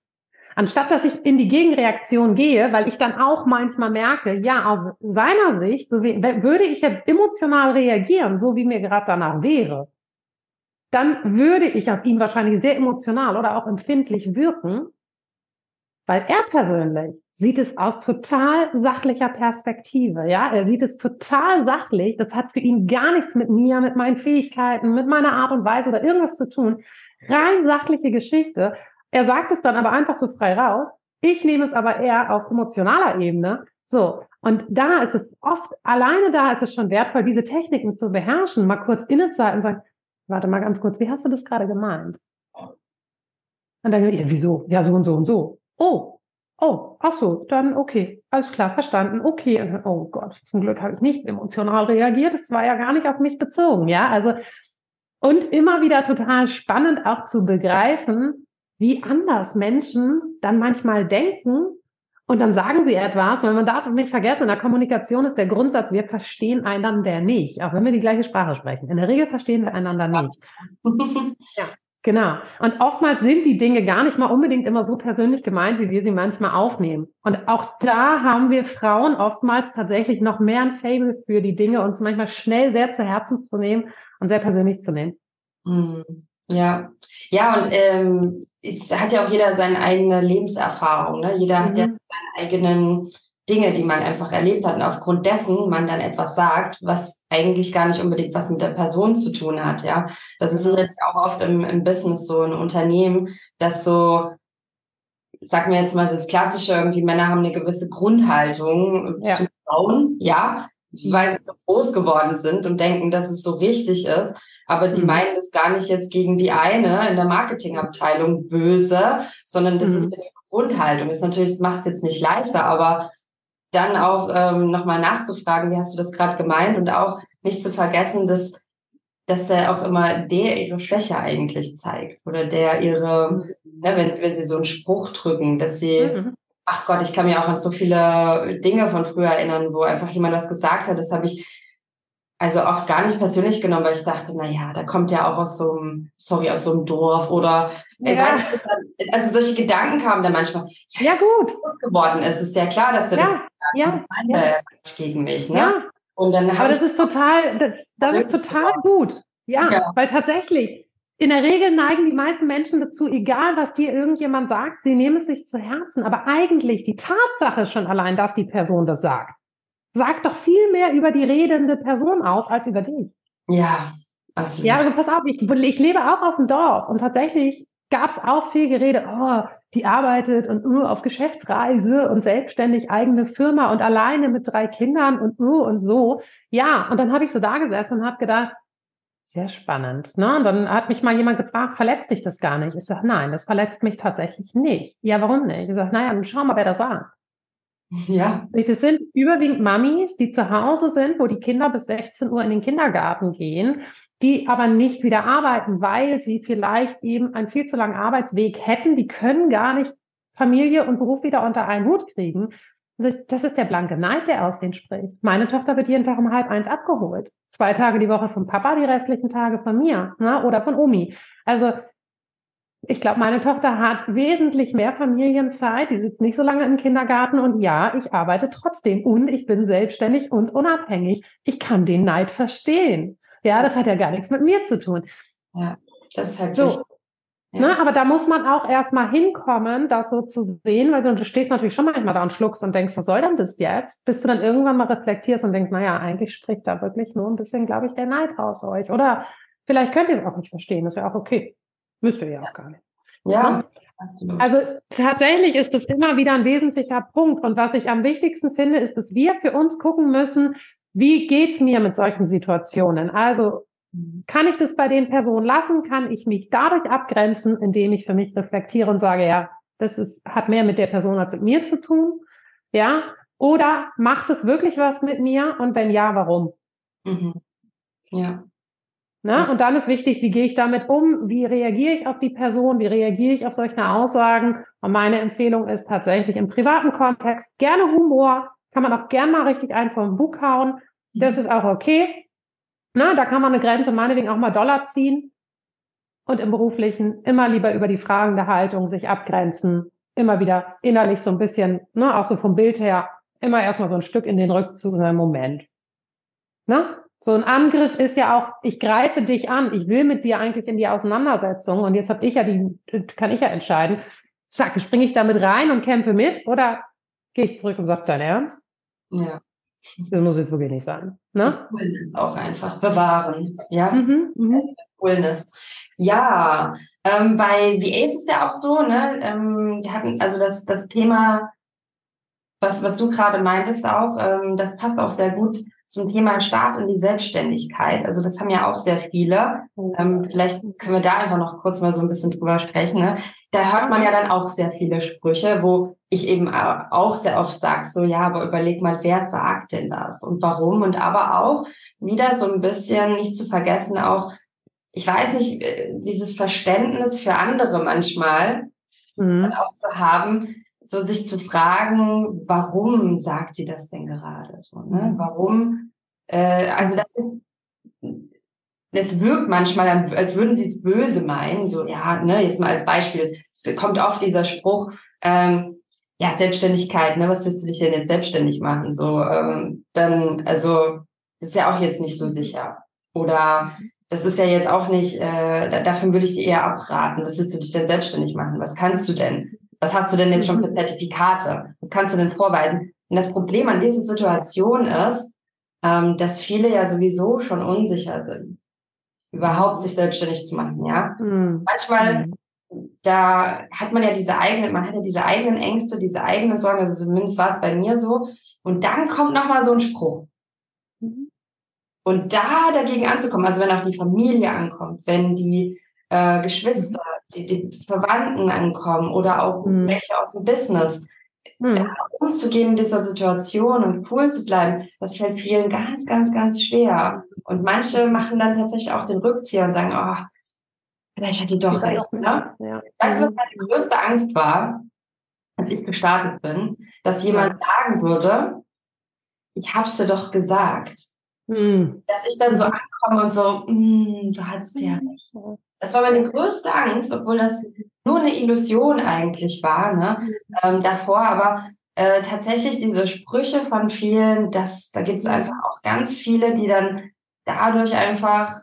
Anstatt dass ich in die Gegenreaktion gehe, weil ich dann auch manchmal merke, ja, aus seiner Sicht, so wie, würde ich jetzt emotional reagieren, so wie mir gerade danach wäre, dann würde ich auf ihn wahrscheinlich sehr emotional oder auch empfindlich wirken, weil er persönlich sieht es aus total sachlicher Perspektive. Ja, er sieht es total sachlich. Das hat für ihn gar nichts mit mir, mit meinen Fähigkeiten, mit meiner Art und Weise oder irgendwas zu tun. Rein sachliche Geschichte. Er sagt es dann aber einfach so frei raus. Ich nehme es aber eher auf emotionaler Ebene. So. Und da ist es oft, alleine da ist es schon wertvoll, diese Techniken zu beherrschen, mal kurz innezuhalten und sagen, warte mal ganz kurz, wie hast du das gerade gemeint? Und dann, ja, wieso? Ja, so und so und so. Oh, oh, ach so, dann okay, alles klar, verstanden, okay. Oh Gott, zum Glück habe ich nicht emotional reagiert, es war ja gar nicht auf mich bezogen, ja, also und immer wieder total spannend auch zu begreifen, wie anders Menschen dann manchmal denken und dann sagen sie etwas, weil man darf nicht vergessen, in der Kommunikation ist der Grundsatz, wir verstehen einander nicht, auch wenn wir die gleiche Sprache sprechen. In der Regel verstehen wir einander nicht. ja, genau. Und oftmals sind die Dinge gar nicht mal unbedingt immer so persönlich gemeint, wie wir sie manchmal aufnehmen. Und auch da haben wir Frauen oftmals tatsächlich noch mehr ein Fable für die Dinge, uns manchmal schnell sehr zu Herzen zu nehmen und sehr persönlich zu nehmen. Mhm. Ja, ja, und ähm, es hat ja auch jeder seine eigene Lebenserfahrung. Ne? Jeder mhm. hat ja mhm. seine eigenen Dinge, die man einfach erlebt hat und aufgrund dessen man dann etwas sagt, was eigentlich gar nicht unbedingt was mit der Person zu tun hat. Ja, das ist sicherlich auch oft im, im Business so ein Unternehmen, das so sagen wir jetzt mal das Klassische, irgendwie Männer haben eine gewisse Grundhaltung ja. zu Frauen, ja, weil sie so groß geworden sind und denken, dass es so richtig ist. Aber die mhm. meinen das gar nicht jetzt gegen die eine in der Marketingabteilung böse, sondern das mhm. ist ihre Grundhaltung. Das ist natürlich, das macht es jetzt nicht leichter, aber dann auch ähm, nochmal nachzufragen, wie hast du das gerade gemeint und auch nicht zu vergessen, dass dass er auch immer der ihre Schwäche eigentlich zeigt oder der ihre, mhm. ne, wenn sie, wenn sie so einen Spruch drücken, dass sie, mhm. Ach Gott, ich kann mir auch an so viele Dinge von früher erinnern, wo einfach jemand was gesagt hat. Das habe ich also auch gar nicht persönlich genommen, weil ich dachte, na ja, da kommt ja auch aus so einem, sorry, aus so einem Dorf oder ja. weiß also solche Gedanken kamen da manchmal. Ja, ja gut. geworden ist, ist ja klar, dass er ja, das ja, ja. gegen mich, ne? Ja. Und dann Aber das ist total, das, das ist total gut. Ja, ja, weil tatsächlich, in der Regel neigen die meisten Menschen dazu, egal was dir irgendjemand sagt, sie nehmen es sich zu Herzen. Aber eigentlich die Tatsache schon allein, dass die Person das sagt, sagt doch viel mehr über die redende Person aus als über dich. Ja, absolut. Ja, also pass auf, ich, ich lebe auch auf dem Dorf und tatsächlich gab es auch viel Gerede, oh, die arbeitet und nur auf Geschäftsreise und selbstständig eigene Firma und alleine mit drei Kindern und nur und so. Ja, und dann habe ich so da gesessen und habe gedacht, sehr spannend. Ne? Und dann hat mich mal jemand gefragt, verletzt dich das gar nicht? Ich sage, nein, das verletzt mich tatsächlich nicht. Ja, warum nicht? Ich sage, naja, dann schau mal, wer das sagt. Ja. Das sind überwiegend Mamis, die zu Hause sind, wo die Kinder bis 16 Uhr in den Kindergarten gehen, die aber nicht wieder arbeiten, weil sie vielleicht eben einen viel zu langen Arbeitsweg hätten. Die können gar nicht Familie und Beruf wieder unter einen Hut kriegen. Das ist der blanke Neid, der aus denen spricht. Meine Tochter wird jeden Tag um halb eins abgeholt. Zwei Tage die Woche von Papa, die restlichen Tage von mir ne? oder von Omi. Also ich glaube, meine Tochter hat wesentlich mehr Familienzeit. Die sitzt nicht so lange im Kindergarten. Und ja, ich arbeite trotzdem. Und ich bin selbstständig und unabhängig. Ich kann den Neid verstehen. Ja, das hat ja gar nichts mit mir zu tun. Ja, das ist halt so. Ja. Ne, aber da muss man auch erstmal hinkommen, das so zu sehen, weil du, du stehst natürlich schon manchmal da und schluckst und denkst, was soll denn das jetzt? Bis du dann irgendwann mal reflektierst und denkst, naja, eigentlich spricht da wirklich nur ein bisschen, glaube ich, der Neid aus euch. Oder vielleicht könnt ihr es auch nicht verstehen, das ist ja auch okay. Müsst ihr ja auch gar nicht. Ja, absolut. Also tatsächlich ist das immer wieder ein wesentlicher Punkt. Und was ich am wichtigsten finde, ist, dass wir für uns gucken müssen, wie geht's mir mit solchen Situationen? Also kann ich das bei den Personen lassen? Kann ich mich dadurch abgrenzen, indem ich für mich reflektiere und sage, ja, das ist, hat mehr mit der Person als mit mir zu tun? Ja? Oder macht es wirklich was mit mir? Und wenn ja, warum? Mhm. Ja. Ne? Und dann ist wichtig, wie gehe ich damit um? Wie reagiere ich auf die Person? Wie reagiere ich auf solche Aussagen? Und meine Empfehlung ist tatsächlich im privaten Kontext gerne Humor. Kann man auch gern mal richtig ein vom Bug hauen. Das ist auch okay. Na, da kann man eine Grenze meinetwegen auch mal Dollar ziehen. Und im beruflichen immer lieber über die Fragen der Haltung sich abgrenzen. Immer wieder innerlich so ein bisschen, ne, auch so vom Bild her, immer erstmal so ein Stück in den Rückzug in einen Moment. Ne? So ein Angriff ist ja auch, ich greife dich an, ich will mit dir eigentlich in die Auseinandersetzung und jetzt habe ich ja die, kann ich ja entscheiden, zack, springe ich damit rein und kämpfe mit oder gehe ich zurück und sage, dein Ernst? Ja. Das muss jetzt wirklich nicht sein. Ne? Coolness auch einfach bewahren. Ja. Mhm, mh. Coolness. Ja, ähm, bei VA ist es ja auch so, ne? Ähm, wir hatten also das, das Thema, was, was du gerade meintest auch, ähm, das passt auch sehr gut zum Thema Start in die Selbstständigkeit. Also das haben ja auch sehr viele. Ähm, vielleicht können wir da einfach noch kurz mal so ein bisschen drüber sprechen. Ne? Da hört man ja dann auch sehr viele Sprüche, wo ich eben auch sehr oft sage, so ja, aber überleg mal, wer sagt denn das und warum? Und aber auch wieder so ein bisschen nicht zu vergessen, auch, ich weiß nicht, äh, dieses Verständnis für andere manchmal mhm. auch zu haben, so sich zu fragen, warum sagt sie das denn gerade so? Ne? Mhm. Warum? Äh, also das ist, das wirkt manchmal, als würden sie es böse meinen. So, ja, ne, jetzt mal als Beispiel. Es kommt oft dieser Spruch, ähm, ja, Selbstständigkeit, ne, was willst du dich denn jetzt selbstständig machen? So, ähm, dann, also, das ist ja auch jetzt nicht so sicher. Oder das ist ja jetzt auch nicht, äh, davon würde ich dir eher abraten. Was willst du dich denn selbstständig machen? Was kannst du denn? Was hast du denn jetzt schon mhm. für Zertifikate? Was kannst du denn vorweisen? Und das Problem an dieser Situation ist, ähm, dass viele ja sowieso schon unsicher sind, überhaupt sich selbstständig zu machen, ja. Mhm. Manchmal, mhm. da hat man ja diese eigenen, man hat ja diese eigenen Ängste, diese eigenen Sorgen, also zumindest war es bei mir so. Und dann kommt nochmal so ein Spruch. Mhm. Und da dagegen anzukommen, also wenn auch die Familie ankommt, wenn die äh, Geschwister, die, die Verwandten ankommen oder auch mhm. welche aus dem Business. Mhm. umzugehen in dieser Situation und cool zu bleiben, das fällt vielen ganz, ganz, ganz schwer. Und manche machen dann tatsächlich auch den Rückzieher und sagen, oh, vielleicht hat die doch recht. Ne? Ja. Weißt du, was meine größte Angst war? als ich gestartet bin, dass jemand sagen würde, ich hab's dir doch gesagt. Mhm. Dass ich dann so mhm. ankomme und so, mm, du hattest ja mhm. recht. Das war meine größte Angst, obwohl das nur eine Illusion eigentlich war, ne? Mhm. Ähm, davor, aber äh, tatsächlich diese Sprüche von vielen, das, da gibt es einfach auch ganz viele, die dann dadurch einfach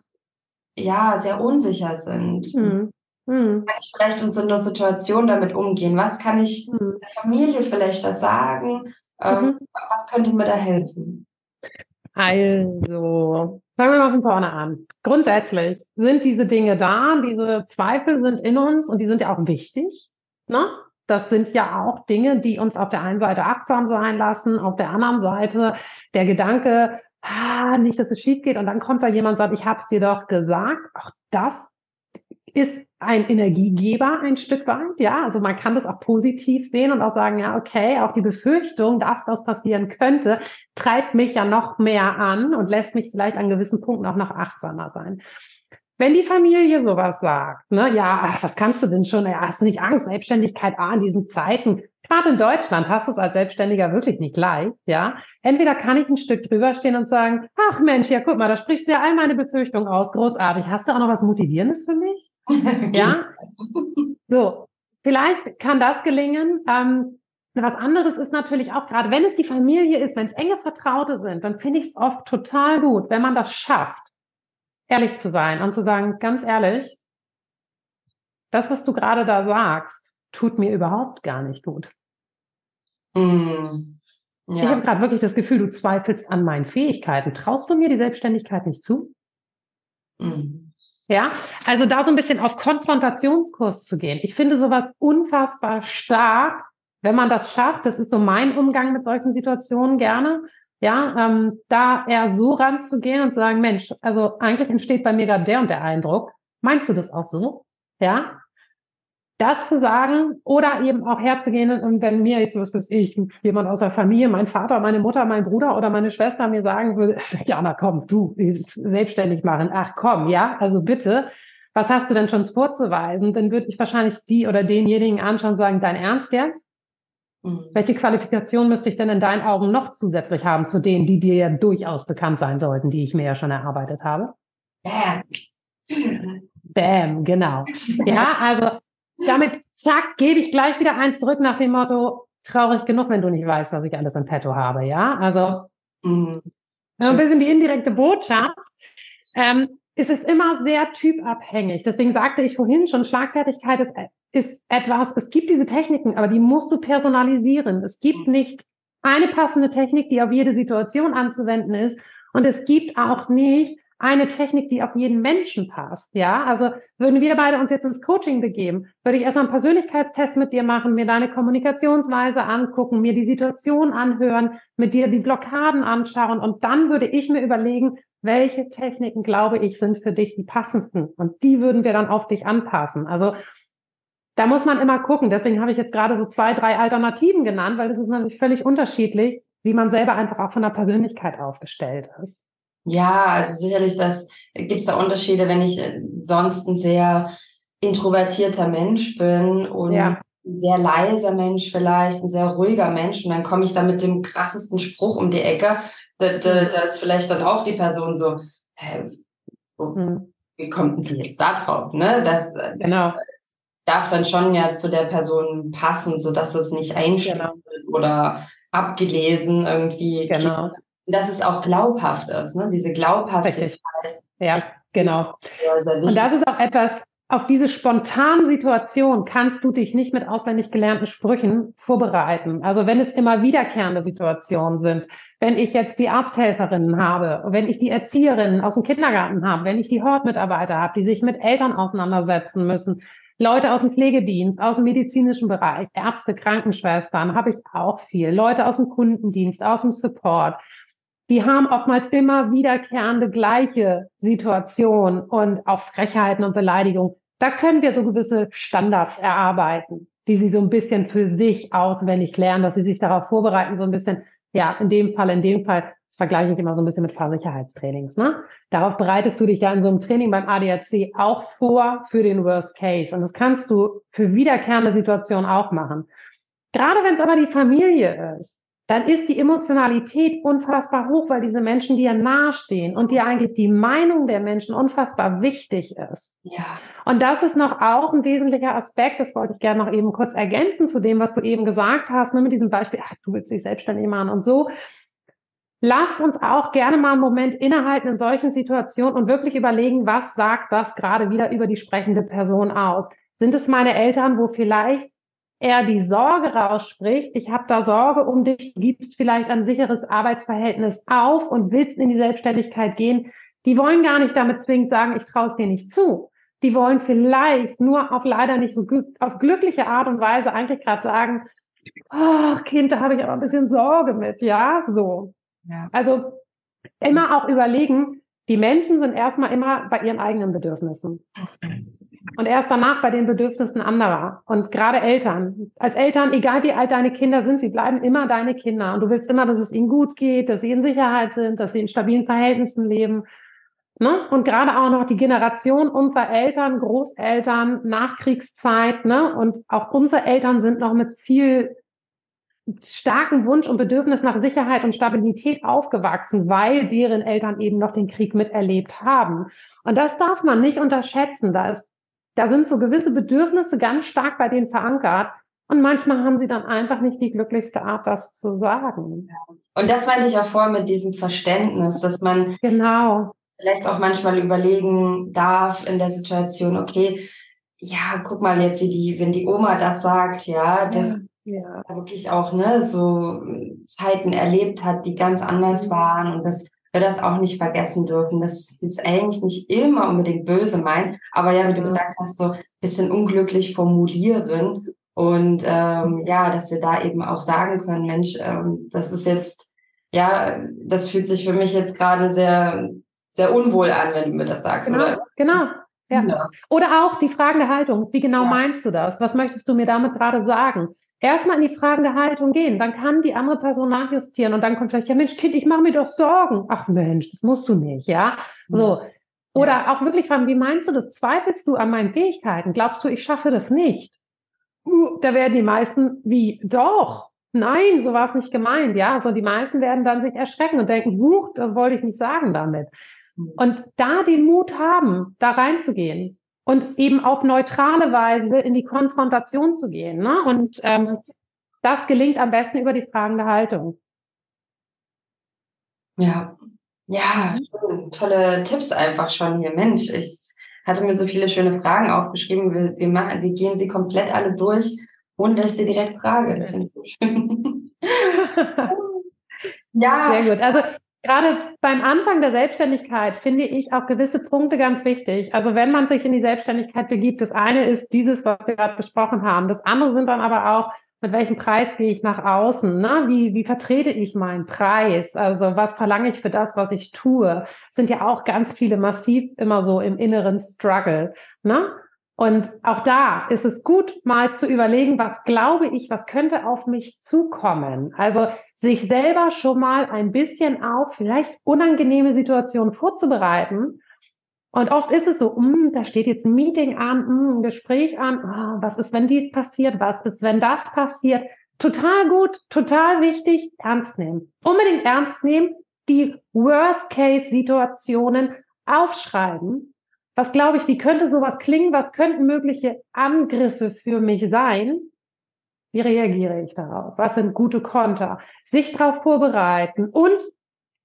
ja sehr unsicher sind. Mhm. Mhm. Kann ich vielleicht in so einer Situation damit umgehen? Was kann ich mhm. der Familie vielleicht da sagen? Ähm, mhm. was könnte mir da helfen? Also, fangen wir mal von vorne an. Grundsätzlich sind diese Dinge da, diese Zweifel sind in uns und die sind ja auch wichtig. Ne? Das sind ja auch Dinge, die uns auf der einen Seite achtsam sein lassen, auf der anderen Seite der Gedanke, ah, nicht, dass es schief geht und dann kommt da jemand und sagt, ich hab's dir doch gesagt. Auch das ist ein Energiegeber ein Stück weit. Ja, also man kann das auch positiv sehen und auch sagen, ja, okay, auch die Befürchtung, dass das passieren könnte, treibt mich ja noch mehr an und lässt mich vielleicht an gewissen Punkten auch noch achtsamer sein. Wenn die Familie sowas sagt, ne, ja, ach, was kannst du denn schon? Ja, hast du nicht Angst? Selbstständigkeit, ah, in diesen Zeiten. Gerade in Deutschland hast du es als Selbstständiger wirklich nicht leicht, ja. Entweder kann ich ein Stück drüber stehen und sagen, ach Mensch, ja, guck mal, da sprichst du ja all meine Befürchtungen aus. Großartig. Hast du auch noch was Motivierendes für mich? ja. So. Vielleicht kann das gelingen. Ähm, was anderes ist natürlich auch, gerade wenn es die Familie ist, wenn es enge Vertraute sind, dann finde ich es oft total gut, wenn man das schafft, ehrlich zu sein und zu sagen, ganz ehrlich, das, was du gerade da sagst, tut mir überhaupt gar nicht gut. Mm, ja. Ich habe gerade wirklich das Gefühl, du zweifelst an meinen Fähigkeiten. Traust du mir die Selbstständigkeit nicht zu? Mm. Ja, also da so ein bisschen auf Konfrontationskurs zu gehen. Ich finde sowas unfassbar stark, wenn man das schafft. Das ist so mein Umgang mit solchen Situationen gerne. Ja, ähm, da eher so ranzugehen und zu sagen, Mensch, also eigentlich entsteht bei mir gerade der und der Eindruck. Meinst du das auch so? Ja, das zu sagen oder eben auch herzugehen und wenn mir jetzt, was weiß ich, jemand aus der Familie, mein Vater, meine Mutter, mein Bruder oder meine Schwester mir sagen würde, ja, na komm, du, selbstständig machen, ach komm, ja, also bitte, was hast du denn schon vorzuweisen? Dann würde ich wahrscheinlich die oder denjenigen anschauen und sagen, dein Ernst jetzt? Mhm. Welche Qualifikation müsste ich denn in deinen Augen noch zusätzlich haben zu denen, die dir ja durchaus bekannt sein sollten, die ich mir ja schon erarbeitet habe? Bam. Bam, genau. Ja, also damit, zack, gebe ich gleich wieder eins zurück nach dem Motto, traurig genug, wenn du nicht weißt, was ich alles im Petto habe, ja? Also, mhm. ein bisschen die indirekte Botschaft. Ähm, es ist immer sehr typabhängig. Deswegen sagte ich vorhin schon, Schlagfertigkeit ist ist etwas, es gibt diese Techniken, aber die musst du personalisieren. Es gibt mhm. nicht eine passende Technik, die auf jede Situation anzuwenden ist. Und es gibt auch nicht eine Technik, die auf jeden Menschen passt. Ja, also würden wir beide uns jetzt ins Coaching begeben, würde ich erstmal einen Persönlichkeitstest mit dir machen, mir deine Kommunikationsweise angucken, mir die Situation anhören, mit dir die Blockaden anschauen und dann würde ich mir überlegen, welche Techniken glaube ich sind für dich die passendsten und die würden wir dann auf dich anpassen. Also da muss man immer gucken. Deswegen habe ich jetzt gerade so zwei, drei Alternativen genannt, weil es ist natürlich völlig unterschiedlich, wie man selber einfach auch von der Persönlichkeit aufgestellt ist. Ja, also sicherlich, das gibt es da Unterschiede, wenn ich äh, sonst ein sehr introvertierter Mensch bin und ja. ein sehr leiser Mensch vielleicht, ein sehr ruhiger Mensch und dann komme ich da mit dem krassesten Spruch um die Ecke. Da, da, mhm. da ist vielleicht dann auch die Person so, hä, hm. wie kommt denn jetzt da drauf? Ne? Das, äh, genau. Das darf dann schon ja zu der Person passen, sodass es nicht einschlägt genau. oder abgelesen irgendwie. Genau. Dass es auch glaubhaft ist, ne? diese Glaubhaftigkeit. Richtig. Ja, genau. Und das ist auch etwas, auf diese spontanen Situation kannst du dich nicht mit auswendig gelernten Sprüchen vorbereiten. Also wenn es immer wiederkehrende Situationen sind, wenn ich jetzt die Arzthelferinnen habe, wenn ich die Erzieherinnen aus dem Kindergarten habe, wenn ich die Hortmitarbeiter habe, die sich mit Eltern auseinandersetzen müssen, Leute aus dem Pflegedienst, aus dem medizinischen Bereich, Ärzte, Krankenschwestern, habe ich auch viel. Leute aus dem Kundendienst, aus dem Support. Die haben oftmals immer wiederkehrende gleiche Situationen und auch Frechheiten und Beleidigungen. Da können wir so gewisse Standards erarbeiten, die sie so ein bisschen für sich auswendig lernen, dass sie sich darauf vorbereiten, so ein bisschen, ja, in dem Fall, in dem Fall, das vergleiche ich immer so ein bisschen mit Fahrsicherheitstrainings. Ne? Darauf bereitest du dich ja in so einem Training beim ADAC auch vor für den Worst Case. Und das kannst du für wiederkehrende Situationen auch machen. Gerade wenn es aber die Familie ist, dann ist die Emotionalität unfassbar hoch, weil diese Menschen dir nahestehen und dir eigentlich die Meinung der Menschen unfassbar wichtig ist. Ja. Und das ist noch auch ein wesentlicher Aspekt, das wollte ich gerne noch eben kurz ergänzen zu dem, was du eben gesagt hast, ne, mit diesem Beispiel, ach, du willst dich selbstständig machen und so. Lasst uns auch gerne mal einen Moment innehalten in solchen Situationen und wirklich überlegen, was sagt das gerade wieder über die sprechende Person aus? Sind es meine Eltern, wo vielleicht er die Sorge rausspricht, ich habe da Sorge um dich, du gibst vielleicht ein sicheres Arbeitsverhältnis auf und willst in die Selbstständigkeit gehen, die wollen gar nicht damit zwingend sagen, ich traue es dir nicht zu. Die wollen vielleicht nur auf leider nicht so auf glückliche Art und Weise eigentlich gerade sagen, ach Kind, da habe ich aber ein bisschen Sorge mit, ja, so. Ja. Also immer auch überlegen, die Menschen sind erstmal immer bei ihren eigenen Bedürfnissen. Und erst danach bei den Bedürfnissen anderer. Und gerade Eltern. Als Eltern, egal wie alt deine Kinder sind, sie bleiben immer deine Kinder. Und du willst immer, dass es ihnen gut geht, dass sie in Sicherheit sind, dass sie in stabilen Verhältnissen leben. Ne? Und gerade auch noch die Generation unserer Eltern, Großeltern, Nachkriegszeit, ne? Und auch unsere Eltern sind noch mit viel starken Wunsch und Bedürfnis nach Sicherheit und Stabilität aufgewachsen, weil deren Eltern eben noch den Krieg miterlebt haben. Und das darf man nicht unterschätzen. Da, ist, da sind so gewisse Bedürfnisse ganz stark bei denen verankert. Und manchmal haben sie dann einfach nicht die glücklichste Art, das zu sagen. Und das meinte ich auch vorher mit diesem Verständnis, dass man genau. vielleicht auch manchmal überlegen darf in der Situation, okay, ja, guck mal jetzt, wie die, wenn die Oma das sagt, ja, das, ja. wirklich auch ne, so Zeiten erlebt hat, die ganz anders mhm. waren und dass wir das auch nicht vergessen dürfen, dass sie es eigentlich nicht immer unbedingt böse meint, aber ja, wie du gesagt hast, so ein bisschen unglücklich formulieren und ähm, ja, dass wir da eben auch sagen können, Mensch, ähm, das ist jetzt, ja, das fühlt sich für mich jetzt gerade sehr, sehr unwohl an, wenn du mir das sagst. Genau, oder? genau. Ja. ja. Oder auch die fragende Haltung. Wie genau ja. meinst du das? Was möchtest du mir damit gerade sagen? Erstmal in die fragende Haltung gehen. Dann kann die andere Person nachjustieren und dann kommt vielleicht, ja Mensch, Kind, ich mache mir doch Sorgen. Ach Mensch, das musst du nicht, ja. So. Oder auch wirklich fragen, wie meinst du das? Zweifelst du an meinen Fähigkeiten? Glaubst du, ich schaffe das nicht? Uh, da werden die meisten, wie, doch, nein, so war es nicht gemeint, ja. Also die meisten werden dann sich erschrecken und denken, huch, das wollte ich nicht sagen damit. Mhm. Und da den Mut haben, da reinzugehen, und eben auf neutrale Weise in die Konfrontation zu gehen. Ne? Und ähm, das gelingt am besten über die fragende Haltung. Ja, ja, tolle Tipps einfach schon hier. Mensch, ich hatte mir so viele schöne Fragen aufgeschrieben. Wir, wir, machen, wir gehen sie komplett alle durch, ohne dass ich sie direkt frage. Das finde ich so schön. ja. Sehr gut. Also Gerade beim Anfang der Selbstständigkeit finde ich auch gewisse Punkte ganz wichtig. Also wenn man sich in die Selbstständigkeit begibt, das eine ist dieses, was wir gerade besprochen haben. Das andere sind dann aber auch, mit welchem Preis gehe ich nach außen? Ne? Wie, wie vertrete ich meinen Preis? Also was verlange ich für das, was ich tue? Das sind ja auch ganz viele massiv immer so im inneren Struggle. Ne? Und auch da ist es gut, mal zu überlegen, was glaube ich, was könnte auf mich zukommen. Also sich selber schon mal ein bisschen auf vielleicht unangenehme Situationen vorzubereiten. Und oft ist es so, mh, da steht jetzt ein Meeting an, mh, ein Gespräch an, oh, was ist, wenn dies passiert, was ist, wenn das passiert. Total gut, total wichtig, ernst nehmen. Unbedingt ernst nehmen, die Worst-Case-Situationen aufschreiben was glaube ich, wie könnte sowas klingen? Was könnten mögliche Angriffe für mich sein? Wie reagiere ich darauf? Was sind gute Konter? Sich darauf vorbereiten und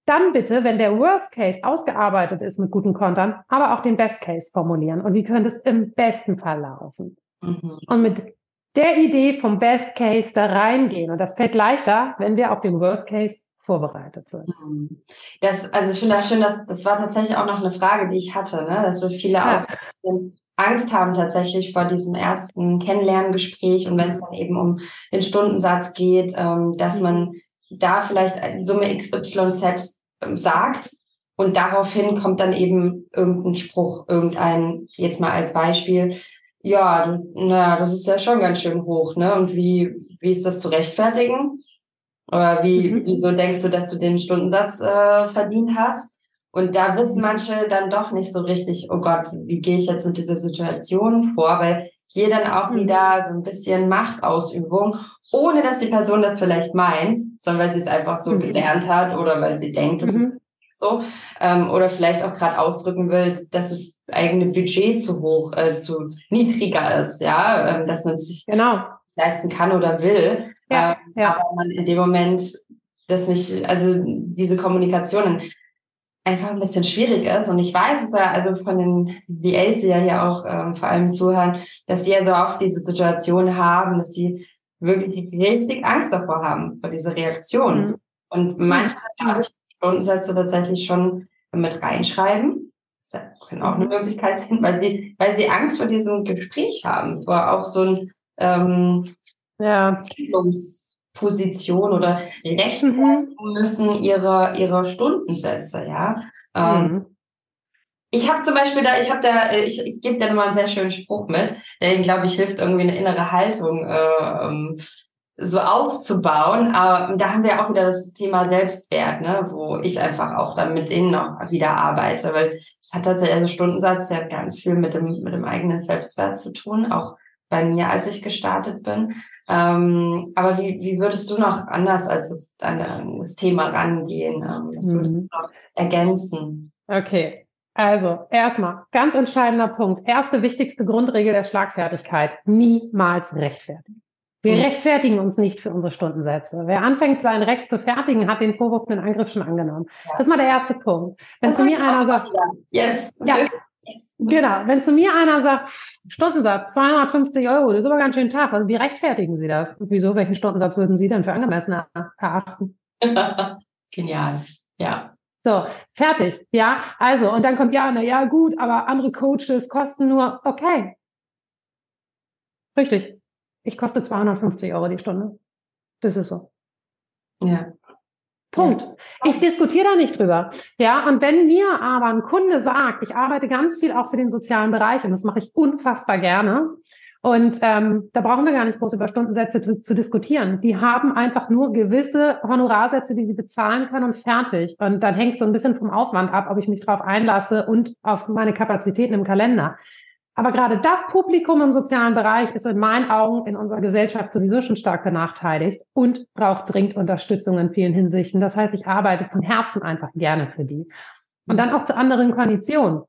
dann bitte, wenn der Worst Case ausgearbeitet ist mit guten Kontern, aber auch den Best Case formulieren. Und wie könnte es im besten Fall laufen? Mhm. Und mit der Idee vom Best Case da reingehen. Und das fällt leichter, wenn wir auf den Worst Case vorbereitet sind. Mhm. Das, also ich finde das schön, dass das war tatsächlich auch noch eine Frage, die ich hatte, ne? dass so viele ja. auch Angst haben tatsächlich vor diesem ersten Kennenlerngespräch und wenn es dann eben um den Stundensatz geht, ähm, dass man mhm. da vielleicht Summe XYZ ähm, sagt und daraufhin kommt dann eben irgendein Spruch, irgendein, jetzt mal als Beispiel, ja, naja, das ist ja schon ganz schön hoch, ne? Und wie, wie ist das zu rechtfertigen? Oder wie, mhm. wieso denkst du, dass du den Stundensatz äh, verdient hast? Und da wissen manche dann doch nicht so richtig, oh Gott, wie gehe ich jetzt mit dieser Situation vor? Weil hier dann auch mhm. wieder so ein bisschen Machtausübung, ohne dass die Person das vielleicht meint, sondern weil sie es einfach so mhm. gelernt hat oder weil sie denkt, das ist mhm. so, ähm, oder vielleicht auch gerade ausdrücken will, dass das eigene Budget zu hoch, äh, zu niedriger ist, ja, ähm, dass man es sich genau. leisten kann oder will, ja, ähm, ja. aber man in dem Moment das nicht, also diese Kommunikation einfach ein bisschen schwierig ist. Und ich weiß es ja, also von den VAs, die ja hier auch ähm, vor allem zuhören, dass sie ja so auch diese Situation haben, dass sie wirklich richtig Angst davor haben, vor dieser Reaktion. Mhm. Und manche mhm. Stundensätze tatsächlich schon mit reinschreiben. Das kann auch eine mhm. Möglichkeit sein, weil sie, weil sie Angst vor diesem Gespräch haben, vor auch so ein ähm, ja. Position oder rechtfertigen mhm. müssen ihre, ihre Stundensätze, ja. Ähm, mhm. Ich habe zum Beispiel da, ich habe da, äh, ich, ich gebe dir mal einen sehr schönen Spruch mit, der ihnen, glaube ich, hilft, irgendwie eine innere Haltung äh, ähm, so aufzubauen. Aber da haben wir auch wieder das Thema Selbstwert, ne, wo ich einfach auch dann mit denen noch wieder arbeite, weil es hat tatsächlich, also Stundensatz ja ganz viel mit dem, mit dem eigenen Selbstwert zu tun, auch bei mir, als ich gestartet bin. Ähm, aber wie, wie würdest du noch anders als das, an das Thema rangehen? Ähm, was würdest mhm. du noch ergänzen? Okay, also erstmal ganz entscheidender Punkt. Erste wichtigste Grundregel der Schlagfertigkeit. Niemals rechtfertigen. Wir mhm. rechtfertigen uns nicht für unsere Stundensätze. Wer anfängt, sein Recht zu fertigen, hat den Vorwurf den Angriff schon angenommen. Ja. Das ist mal der erste Punkt. Wenn das zu mir einer sagt, yes. ja, Yes. Genau, wenn zu mir einer sagt, Stundensatz 250 Euro, das ist aber ganz schön tough. Also wie rechtfertigen Sie das? Und wieso, welchen Stundensatz würden Sie denn für angemessen erachten? Genial, ja. So, fertig. Ja, also, und dann kommt ja, na ja, gut, aber andere Coaches kosten nur, okay. Richtig. Ich koste 250 Euro die Stunde. Das ist so. Ja. Punkt. Ich diskutiere da nicht drüber. Ja, und wenn mir aber ein Kunde sagt, ich arbeite ganz viel auch für den sozialen Bereich und das mache ich unfassbar gerne. Und ähm, da brauchen wir gar nicht groß über Stundensätze zu, zu diskutieren. Die haben einfach nur gewisse Honorarsätze, die sie bezahlen können und fertig. Und dann hängt so ein bisschen vom Aufwand ab, ob ich mich darauf einlasse und auf meine Kapazitäten im Kalender. Aber gerade das Publikum im sozialen Bereich ist in meinen Augen in unserer Gesellschaft sowieso schon stark benachteiligt und braucht dringend Unterstützung in vielen Hinsichten. Das heißt, ich arbeite von Herzen einfach gerne für die. Und dann auch zu anderen Konditionen.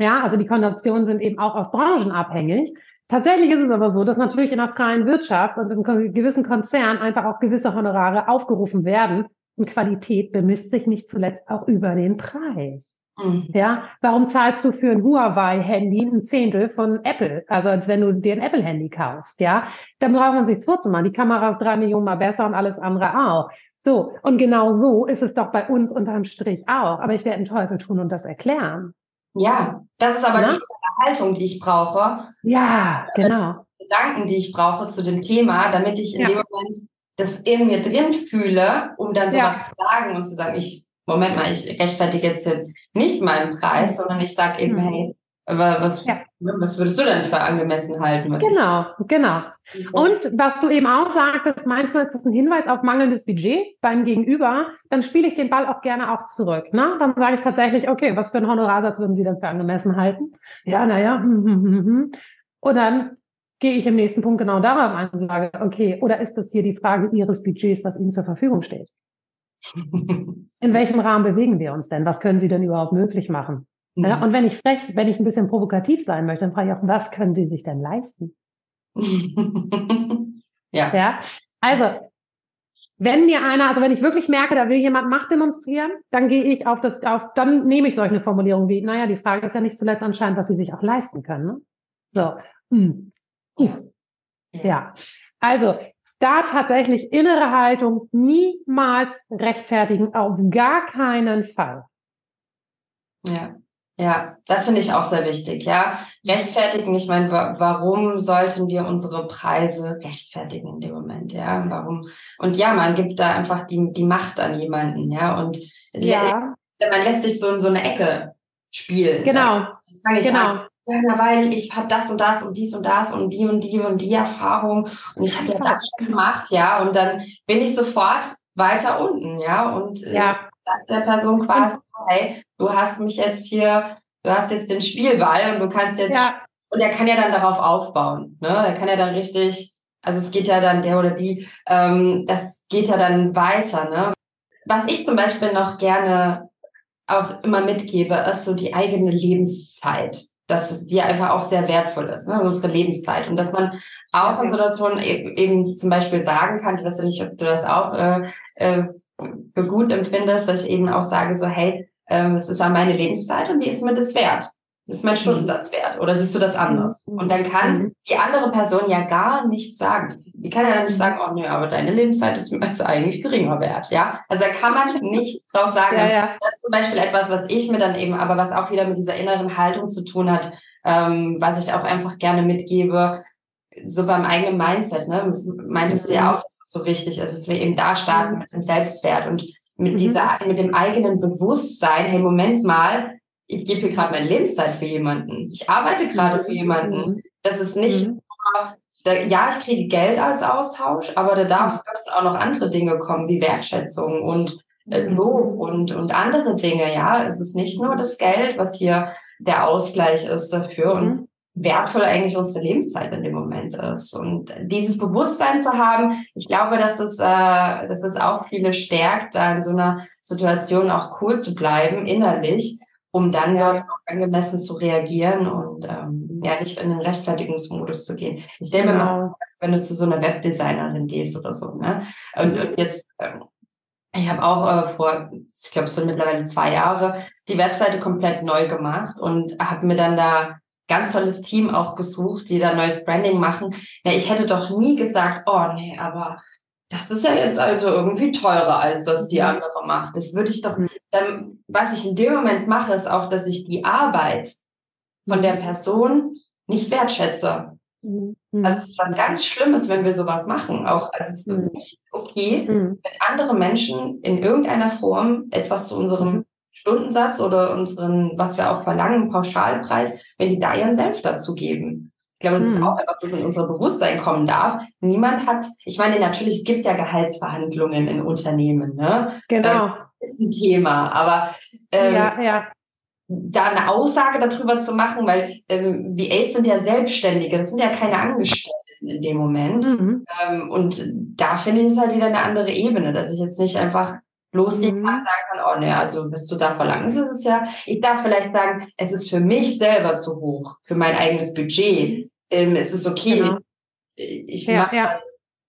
Ja, also die Konditionen sind eben auch auf Branchen abhängig. Tatsächlich ist es aber so, dass natürlich in der freien Wirtschaft und in gewissen Konzernen einfach auch gewisse Honorare aufgerufen werden. Und Qualität bemisst sich nicht zuletzt auch über den Preis. Mhm. Ja, warum zahlst du für ein Huawei-Handy ein Zehntel von Apple? Also als wenn du dir ein Apple-Handy kaufst, ja? Dann braucht man sich vorzumachen. Die Kamera ist drei Millionen mal besser und alles andere auch. So, und genau so ist es doch bei uns unterm Strich auch. Aber ich werde einen Teufel tun und das erklären. Ja, das ist aber ja? die Haltung, die ich brauche. Ja, genau. Die Gedanken, die ich brauche zu dem Thema, damit ich in ja. dem Moment das in mir drin fühle, um dann sowas ja. zu sagen und zu sagen, ich Moment mal, ich rechtfertige jetzt nicht meinen Preis, sondern ich sage eben, mhm. hey, was, ja. was würdest du denn für angemessen halten? genau, genau. Und was du eben auch sagtest, manchmal ist das ein Hinweis auf mangelndes Budget beim Gegenüber, dann spiele ich den Ball auch gerne auch zurück. Ne? Dann sage ich tatsächlich, okay, was für einen Honorarsatz würden Sie denn für angemessen halten? Ja, naja. Hm, hm, hm, hm. Und dann gehe ich im nächsten Punkt genau darauf ein und sage, okay, oder ist das hier die Frage Ihres Budgets, was Ihnen zur Verfügung steht? In welchem Rahmen bewegen wir uns denn? Was können Sie denn überhaupt möglich machen? Mhm. Ja, und wenn ich frech, wenn ich ein bisschen provokativ sein möchte, dann frage ich auch, was können Sie sich denn leisten? ja. ja. Also, wenn mir einer, also wenn ich wirklich merke, da will jemand Macht demonstrieren, dann gehe ich auf das, auf, dann nehme ich solch eine Formulierung wie, naja, die Frage ist ja nicht zuletzt anscheinend, was sie sich auch leisten können. Ne? So. Hm. Ja. Also, da tatsächlich innere Haltung niemals rechtfertigen, auf gar keinen Fall. Ja. Ja, das finde ich auch sehr wichtig. Ja, rechtfertigen. Ich meine, warum sollten wir unsere Preise rechtfertigen in dem Moment? Ja, warum? Und ja, man gibt da einfach die, die Macht an jemanden. Ja, und ja. man lässt sich so in so eine Ecke spielen. Genau. Fange ich genau. an ja, weil ich habe das und das und dies und das und die und die und die Erfahrung und ich habe ja das schon gemacht, ja, und dann bin ich sofort weiter unten, ja, und äh, ja. sagt der Person quasi so, hey, du hast mich jetzt hier, du hast jetzt den Spielball und du kannst jetzt ja. Und er kann ja dann darauf aufbauen. Ne? Er kann ja dann richtig, also es geht ja dann der oder die, ähm, das geht ja dann weiter. Ne? Was ich zum Beispiel noch gerne auch immer mitgebe, ist so die eigene Lebenszeit. Dass die einfach auch sehr wertvoll ist, ne? unsere Lebenszeit. Und dass man auch in Situationen eben, eben zum Beispiel sagen kann, ich weiß ja nicht, ob du das auch äh, äh, für gut empfindest, dass ich eben auch sage, so, hey, ähm, es ist ja meine Lebenszeit und die ist mir das wert. Das ist mein Stundensatz wert. Oder siehst du das anders? Mhm. Und dann kann mhm. die andere Person ja gar nichts sagen. Die kann ja dann nicht sagen, oh nee, aber deine Lebenszeit ist, ist eigentlich geringer wert. Ja, also da kann man nichts drauf sagen. Ja, ja. Das ist zum Beispiel etwas, was ich mir dann eben, aber was auch wieder mit dieser inneren Haltung zu tun hat, ähm, was ich auch einfach gerne mitgebe, so beim eigenen Mindset, ne? Das meintest du ja mhm. auch, dass es so wichtig ist, dass wir eben da starten mit dem Selbstwert und mit mhm. dieser, mit dem eigenen Bewusstsein, hey, Moment mal, ich gebe hier gerade meine Lebenszeit für jemanden. Ich arbeite gerade für jemanden. Mhm. Das ist nicht mhm. nur, da, ja, ich kriege Geld als Austausch, aber da darf auch noch andere Dinge kommen, wie Wertschätzung und äh, Lob und, und andere Dinge, ja. Es ist nicht nur das Geld, was hier der Ausgleich ist dafür. Und wertvoll eigentlich unsere Lebenszeit in dem Moment ist. Und dieses Bewusstsein zu haben, ich glaube, dass es, äh, dass es auch viele stärkt, da in so einer Situation auch cool zu bleiben, innerlich, um dann dort auch angemessen zu reagieren und ähm, ja nicht in den Rechtfertigungsmodus zu gehen. Ich stelle mir genau. mal vor, wenn du zu so einer Webdesignerin gehst oder so, ne? Und, und jetzt ähm, ich habe auch äh, vor, ich glaube, es sind mittlerweile zwei Jahre, die Webseite komplett neu gemacht und habe mir dann da ganz tolles Team auch gesucht, die da neues Branding machen. Ja, ich hätte doch nie gesagt, oh nee, aber das ist ja jetzt also irgendwie teurer, als das die mhm. andere macht. Das würde ich doch, mhm. dann, was ich in dem Moment mache, ist auch, dass ich die Arbeit von der Person nicht wertschätze. Mhm. Also es ist was ganz Schlimmes, wenn wir sowas machen. Auch, also es ist nicht okay, wenn andere Menschen in irgendeiner Form etwas zu unserem Stundensatz oder unseren, was wir auch verlangen, Pauschalpreis, wenn die da ihren Senf dazu geben. Ich glaube, das ist hm. auch etwas, was in unser Bewusstsein kommen darf. Niemand hat, ich meine, natürlich, es gibt ja Gehaltsverhandlungen in Unternehmen, ne? Genau. Das ist ein Thema, aber ähm, ja, ja. da eine Aussage darüber zu machen, weil ähm, VAs sind ja Selbstständige, das sind ja keine Angestellten in dem Moment. Mhm. Ähm, und da finde ich es halt wieder eine andere Ebene, dass ich jetzt nicht einfach loslegen kann, mhm. sagen kann, oh ne, also bist du da verlangen, ist es ja. Ich darf vielleicht sagen, es ist für mich selber zu hoch, für mein eigenes Budget. Ähm, es ist okay. Genau. Ich ja, mache, ja.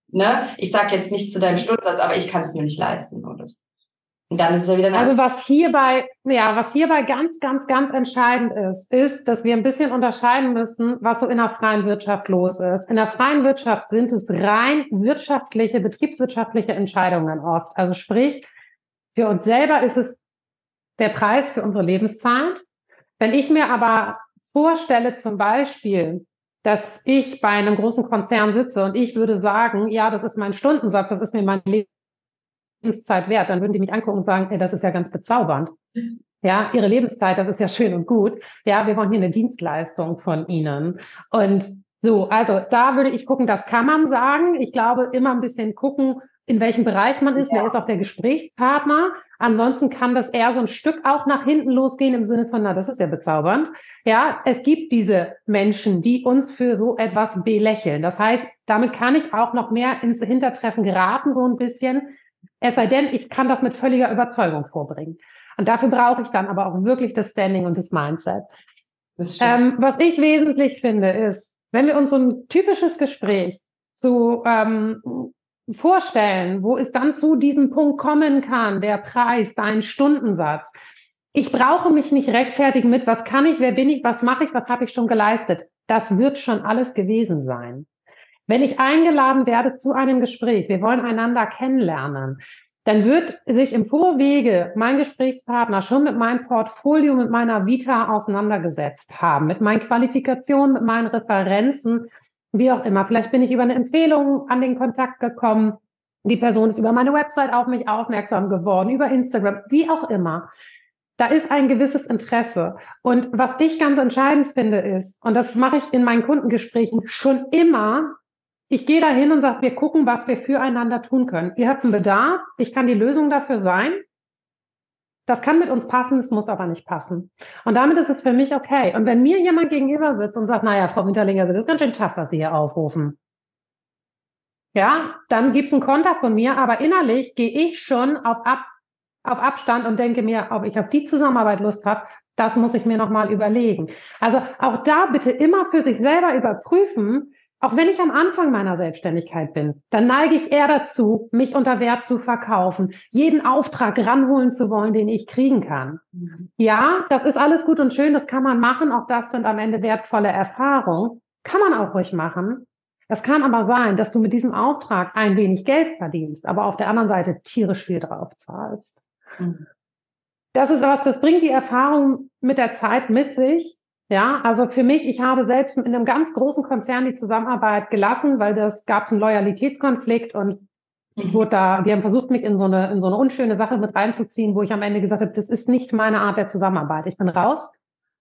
ne, ich sage jetzt nicht zu deinem Stundensatz, aber ich kann es mir nicht leisten oder so. Und dann ist es ja wieder. Also was hierbei, ja, was hierbei ganz, ganz, ganz entscheidend ist, ist, dass wir ein bisschen unterscheiden müssen, was so in der freien Wirtschaft los ist. In der freien Wirtschaft sind es rein wirtschaftliche, betriebswirtschaftliche Entscheidungen oft. Also sprich, für uns selber ist es der Preis für unsere Lebenszeit. Wenn ich mir aber vorstelle, zum Beispiel, dass ich bei einem großen Konzern sitze und ich würde sagen, ja, das ist mein Stundensatz, das ist mir meine Lebenszeit wert, dann würden die mich angucken und sagen, ey, das ist ja ganz bezaubernd. Ja, ihre Lebenszeit, das ist ja schön und gut. Ja, wir wollen hier eine Dienstleistung von ihnen. Und so, also da würde ich gucken, das kann man sagen. Ich glaube, immer ein bisschen gucken, in welchem Bereich man ist, ja. wer ist auch der Gesprächspartner. Ansonsten kann das eher so ein Stück auch nach hinten losgehen im Sinne von, na, das ist ja bezaubernd. Ja, es gibt diese Menschen, die uns für so etwas belächeln. Das heißt, damit kann ich auch noch mehr ins Hintertreffen geraten, so ein bisschen. Es sei denn, ich kann das mit völliger Überzeugung vorbringen. Und dafür brauche ich dann aber auch wirklich das Standing und das Mindset. Das ähm, was ich wesentlich finde, ist, wenn wir uns so ein typisches Gespräch so ähm, vorstellen, wo es dann zu diesem Punkt kommen kann, der Preis, dein Stundensatz. Ich brauche mich nicht rechtfertigen mit, was kann ich, wer bin ich, was mache ich, was habe ich schon geleistet. Das wird schon alles gewesen sein. Wenn ich eingeladen werde zu einem Gespräch, wir wollen einander kennenlernen, dann wird sich im Vorwege mein Gesprächspartner schon mit meinem Portfolio, mit meiner Vita auseinandergesetzt haben, mit meinen Qualifikationen, mit meinen Referenzen, wie auch immer. Vielleicht bin ich über eine Empfehlung an den Kontakt gekommen. Die Person ist über meine Website auf mich aufmerksam geworden, über Instagram, wie auch immer. Da ist ein gewisses Interesse. Und was ich ganz entscheidend finde ist, und das mache ich in meinen Kundengesprächen schon immer, ich gehe da hin und sage, wir gucken, was wir füreinander tun können. Ihr habt einen Bedarf, ich kann die Lösung dafür sein. Das kann mit uns passen, es muss aber nicht passen. Und damit ist es für mich okay. Und wenn mir jemand gegenüber sitzt und sagt, naja, Frau Winterlinger, das ist ganz schön tough, was Sie hier aufrufen. Ja, dann gibt's einen Konter von mir, aber innerlich gehe ich schon auf, Ab, auf Abstand und denke mir, ob ich auf die Zusammenarbeit Lust habe, das muss ich mir nochmal überlegen. Also auch da bitte immer für sich selber überprüfen, auch wenn ich am Anfang meiner Selbstständigkeit bin, dann neige ich eher dazu, mich unter Wert zu verkaufen, jeden Auftrag ranholen zu wollen, den ich kriegen kann. Mhm. Ja, das ist alles gut und schön, das kann man machen. Auch das sind am Ende wertvolle Erfahrungen. Kann man auch ruhig machen. Es kann aber sein, dass du mit diesem Auftrag ein wenig Geld verdienst, aber auf der anderen Seite tierisch viel drauf zahlst. Mhm. Das ist was, das bringt die Erfahrung mit der Zeit mit sich. Ja, also für mich, ich habe selbst in einem ganz großen Konzern die Zusammenarbeit gelassen, weil das gab einen Loyalitätskonflikt und ich wurde da, die haben versucht, mich in so eine, in so eine unschöne Sache mit reinzuziehen, wo ich am Ende gesagt habe, das ist nicht meine Art der Zusammenarbeit. Ich bin raus.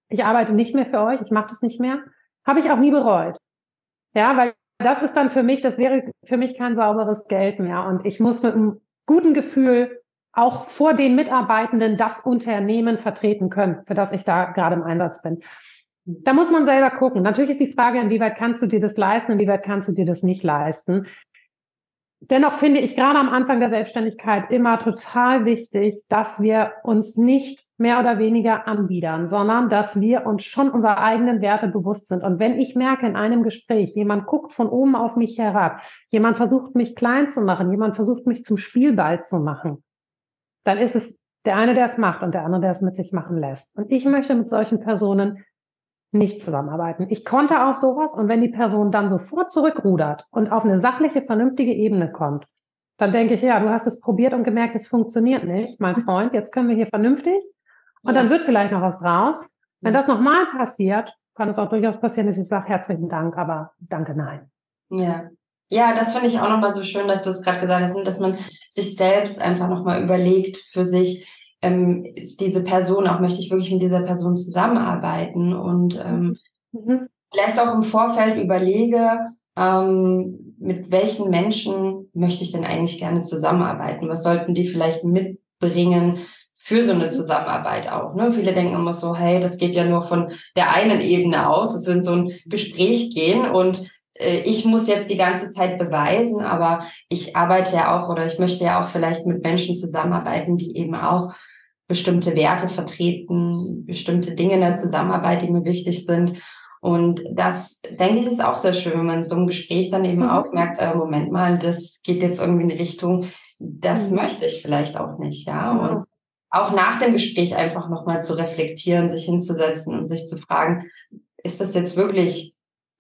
Ich arbeite nicht mehr für euch. Ich mache das nicht mehr. Habe ich auch nie bereut. Ja, weil das ist dann für mich, das wäre für mich kein sauberes Geld mehr. Und ich muss mit einem guten Gefühl auch vor den Mitarbeitenden das Unternehmen vertreten können, für das ich da gerade im Einsatz bin. Da muss man selber gucken. Natürlich ist die Frage, inwieweit kannst du dir das leisten, inwieweit kannst du dir das nicht leisten. Dennoch finde ich gerade am Anfang der Selbstständigkeit immer total wichtig, dass wir uns nicht mehr oder weniger anbiedern, sondern dass wir uns schon unserer eigenen Werte bewusst sind. Und wenn ich merke in einem Gespräch, jemand guckt von oben auf mich herab, jemand versucht mich klein zu machen, jemand versucht mich zum Spielball zu machen, dann ist es der eine, der es macht und der andere, der es mit sich machen lässt. Und ich möchte mit solchen Personen nicht zusammenarbeiten. Ich konnte auf sowas und wenn die Person dann sofort zurückrudert und auf eine sachliche, vernünftige Ebene kommt, dann denke ich, ja, du hast es probiert und gemerkt, es funktioniert nicht, mein Freund, jetzt können wir hier vernünftig und ja. dann wird vielleicht noch was draus. Wenn das nochmal passiert, kann es auch durchaus passieren, dass ich sage, herzlichen Dank, aber danke, nein. Ja. Ja, das finde ich auch nochmal so schön, dass du es gerade gesagt hast, ne, dass man sich selbst einfach nochmal überlegt für sich, ähm, ist diese Person auch, möchte ich wirklich mit dieser Person zusammenarbeiten und ähm, mhm. vielleicht auch im Vorfeld überlege, ähm, mit welchen Menschen möchte ich denn eigentlich gerne zusammenarbeiten? Was sollten die vielleicht mitbringen für so eine Zusammenarbeit auch? Ne? Viele denken immer so, hey, das geht ja nur von der einen Ebene aus, es wird so ein Gespräch gehen und äh, ich muss jetzt die ganze Zeit beweisen, aber ich arbeite ja auch oder ich möchte ja auch vielleicht mit Menschen zusammenarbeiten, die eben auch bestimmte Werte vertreten, bestimmte Dinge in der Zusammenarbeit, die mir wichtig sind. Und das, denke ich, ist auch sehr schön, wenn man in so einem Gespräch dann eben mhm. auch merkt, äh, Moment mal, das geht jetzt irgendwie in die Richtung, das mhm. möchte ich vielleicht auch nicht, ja. Mhm. Und auch nach dem Gespräch einfach nochmal zu reflektieren, sich hinzusetzen und sich zu fragen, ist das jetzt wirklich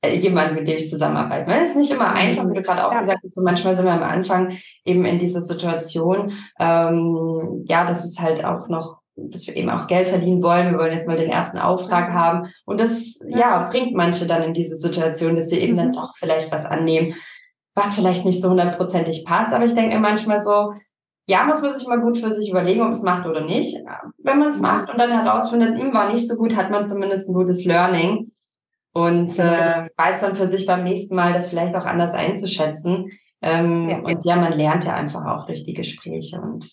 jemand, mit dem ich zusammenarbeite. Es ist nicht immer mhm. einfach, wie du gerade auch ja. gesagt hast, so manchmal sind wir am Anfang eben in dieser Situation, ähm, ja, das ist halt auch noch dass wir eben auch Geld verdienen wollen. Wir wollen jetzt mal den ersten Auftrag mhm. haben. Und das, ja, ja bringt manche dann in diese Situation, dass sie eben mhm. dann doch vielleicht was annehmen, was vielleicht nicht so hundertprozentig passt. Aber ich denke manchmal so, ja, muss man sich mal gut für sich überlegen, ob es macht oder nicht. Wenn man es macht und dann herausfindet, hm, war nicht so gut, hat man zumindest ein gutes Learning und äh, weiß dann für sich beim nächsten Mal das vielleicht auch anders einzuschätzen. Ähm, ja, und ja, man lernt ja einfach auch durch die Gespräche und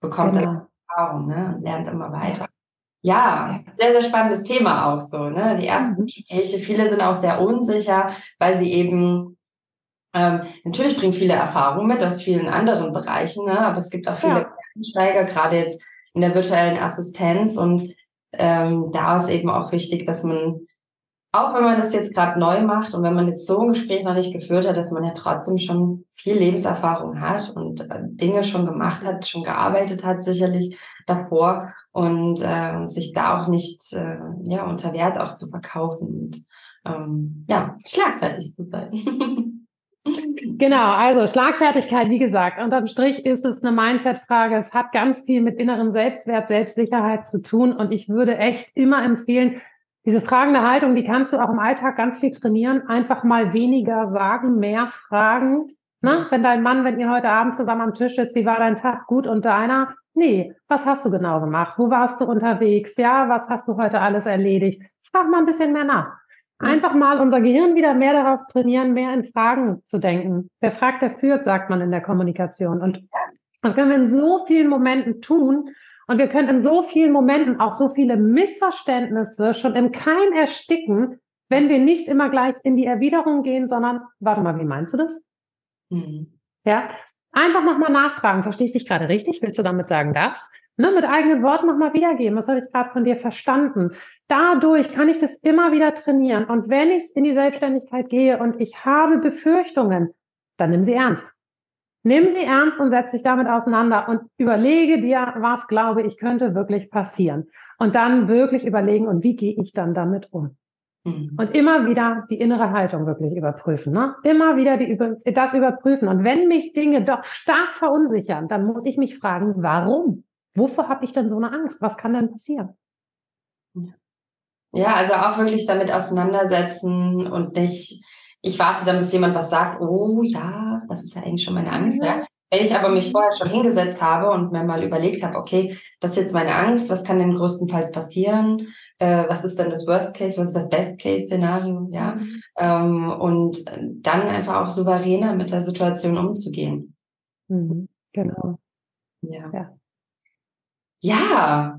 bekommt genau. dann Erfahrung ne? und lernt immer weiter. Ja, sehr, sehr spannendes Thema auch so. Ne? Die ersten mhm. Gespräche, viele sind auch sehr unsicher, weil sie eben ähm, natürlich bringen viele Erfahrungen mit aus vielen anderen Bereichen, ne? aber es gibt auch viele ja. Einsteiger, gerade jetzt in der virtuellen Assistenz und ähm, da ist eben auch wichtig, dass man auch wenn man das jetzt gerade neu macht und wenn man jetzt so ein Gespräch noch nicht geführt hat, dass man ja trotzdem schon viel Lebenserfahrung hat und äh, Dinge schon gemacht hat, schon gearbeitet hat, sicherlich davor und äh, sich da auch nicht äh, ja unter Wert auch zu verkaufen und ähm, ja schlagfertig zu sein. Genau, also Schlagfertigkeit, wie gesagt, unterm Strich ist es eine Mindset-Frage. Es hat ganz viel mit innerem Selbstwert, Selbstsicherheit zu tun. Und ich würde echt immer empfehlen, diese fragende Haltung, die kannst du auch im Alltag ganz viel trainieren. Einfach mal weniger sagen, mehr fragen. Ne? Wenn dein Mann, wenn ihr heute Abend zusammen am Tisch sitzt, wie war dein Tag gut und deiner? Nee, was hast du genau gemacht? Wo warst du unterwegs? Ja, was hast du heute alles erledigt? Frag mal ein bisschen mehr nach. Einfach mal unser Gehirn wieder mehr darauf trainieren, mehr in Fragen zu denken. Wer fragt, der führt, sagt man in der Kommunikation. Und das können wir in so vielen Momenten tun. Und wir können in so vielen Momenten auch so viele Missverständnisse schon im Keim ersticken, wenn wir nicht immer gleich in die Erwiderung gehen, sondern, warte mal, wie meinst du das? Mhm. Ja, einfach nochmal nachfragen. Verstehe ich dich gerade richtig? Willst du damit sagen das? Ne, mit eigenen Worten nochmal wiedergeben. Was habe ich gerade von dir verstanden? Dadurch kann ich das immer wieder trainieren. Und wenn ich in die Selbstständigkeit gehe und ich habe Befürchtungen, dann nimm sie ernst. Nimm sie ernst und setz dich damit auseinander und überlege dir, was glaube ich könnte wirklich passieren. Und dann wirklich überlegen, und wie gehe ich dann damit um? Mhm. Und immer wieder die innere Haltung wirklich überprüfen. Ne? Immer wieder die, das überprüfen. Und wenn mich Dinge doch stark verunsichern, dann muss ich mich fragen, warum? Wovor habe ich denn so eine Angst? Was kann denn passieren? Ja, also auch wirklich damit auseinandersetzen und nicht, ich warte dann, bis jemand was sagt, oh ja, das ist ja eigentlich schon meine Angst. Ja. Wenn ich aber mich vorher schon hingesetzt habe und mir mal überlegt habe, okay, das ist jetzt meine Angst, was kann denn größtenfalls passieren? Äh, was ist denn das Worst Case, was ist das Best Case Szenario? Ja. Mhm. Ähm, und dann einfach auch souveräner mit der Situation umzugehen. Mhm. Genau. Ja. ja. Ja,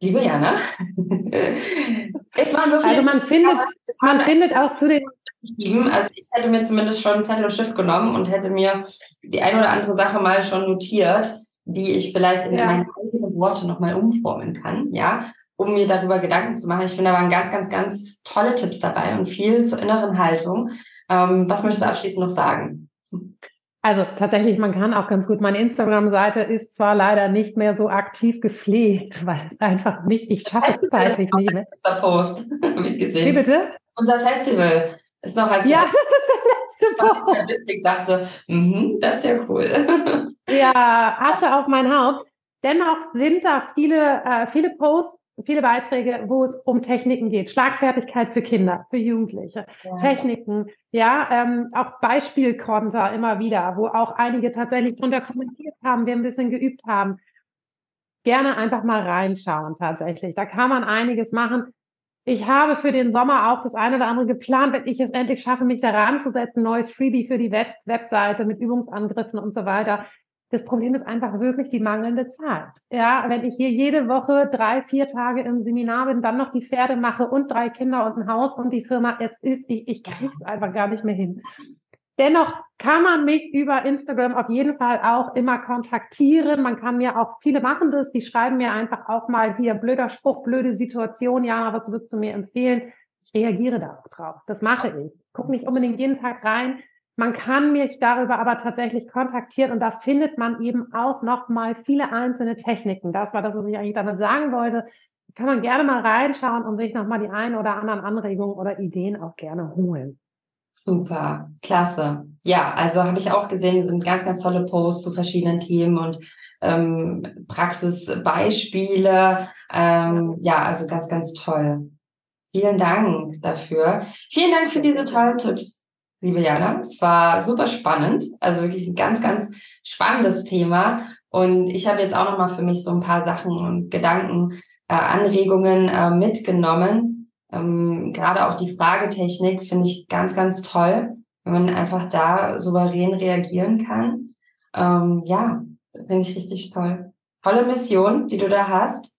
liebe Jana, es waren so viele. Also man findet, man findet auch zu den also ich hätte mir zumindest schon Zettel und Stift genommen und hätte mir die ein oder andere Sache mal schon notiert, die ich vielleicht in ja. meine eigenen Worte nochmal umformen kann, ja, um mir darüber Gedanken zu machen. Ich finde, da waren ganz, ganz, ganz tolle Tipps dabei und viel zur inneren Haltung. Ähm, was möchtest du abschließend noch sagen? Also tatsächlich, man kann auch ganz gut. Meine Instagram-Seite ist zwar leider nicht mehr so aktiv gepflegt, weil es einfach nicht, ich schaffe es zeitlich nicht mehr. Unser Post, wie gesehen. Wie bitte? Unser Festival ist noch als Ja, das ist der letzte Post. Ich dachte, mm das ist ja cool. Ja, Asche auf mein Haupt. Dennoch sind da viele, äh, viele Posts viele Beiträge, wo es um Techniken geht. Schlagfertigkeit für Kinder, für Jugendliche. Ja. Techniken, ja, ähm, auch Beispielkonter immer wieder, wo auch einige tatsächlich drunter kommentiert haben, wir ein bisschen geübt haben. Gerne einfach mal reinschauen tatsächlich. Da kann man einiges machen. Ich habe für den Sommer auch das eine oder andere geplant, wenn ich es endlich schaffe, mich da ranzusetzen, neues Freebie für die Web Webseite mit Übungsangriffen und so weiter. Das Problem ist einfach wirklich die mangelnde Zeit. Ja, wenn ich hier jede Woche drei, vier Tage im Seminar bin, dann noch die Pferde mache und drei Kinder und ein Haus und die Firma, es ist, ich, ich kriege es einfach gar nicht mehr hin. Dennoch kann man mich über Instagram auf jeden Fall auch immer kontaktieren. Man kann mir auch, viele machen das, die schreiben mir einfach auch mal hier blöder Spruch, blöde Situation, ja, was würdest du mir empfehlen? Ich reagiere da auch drauf. Das mache ich. Guck nicht unbedingt jeden Tag rein, man kann mich darüber aber tatsächlich kontaktieren und da findet man eben auch noch mal viele einzelne Techniken. Das war das, was ich eigentlich damit sagen wollte. Kann man gerne mal reinschauen und sich noch mal die ein oder anderen Anregungen oder Ideen auch gerne holen. Super, klasse. Ja, also habe ich auch gesehen, sind ganz, ganz tolle Posts zu verschiedenen Themen und ähm, Praxisbeispiele. Ähm, ja, also ganz, ganz toll. Vielen Dank dafür. Vielen Dank für diese tollen Tipps liebe Jana. Es war super spannend, also wirklich ein ganz, ganz spannendes Thema. Und ich habe jetzt auch nochmal für mich so ein paar Sachen und Gedanken, äh, Anregungen äh, mitgenommen. Ähm, Gerade auch die Fragetechnik finde ich ganz, ganz toll, wenn man einfach da souverän reagieren kann. Ähm, ja, finde ich richtig toll. Tolle Mission, die du da hast.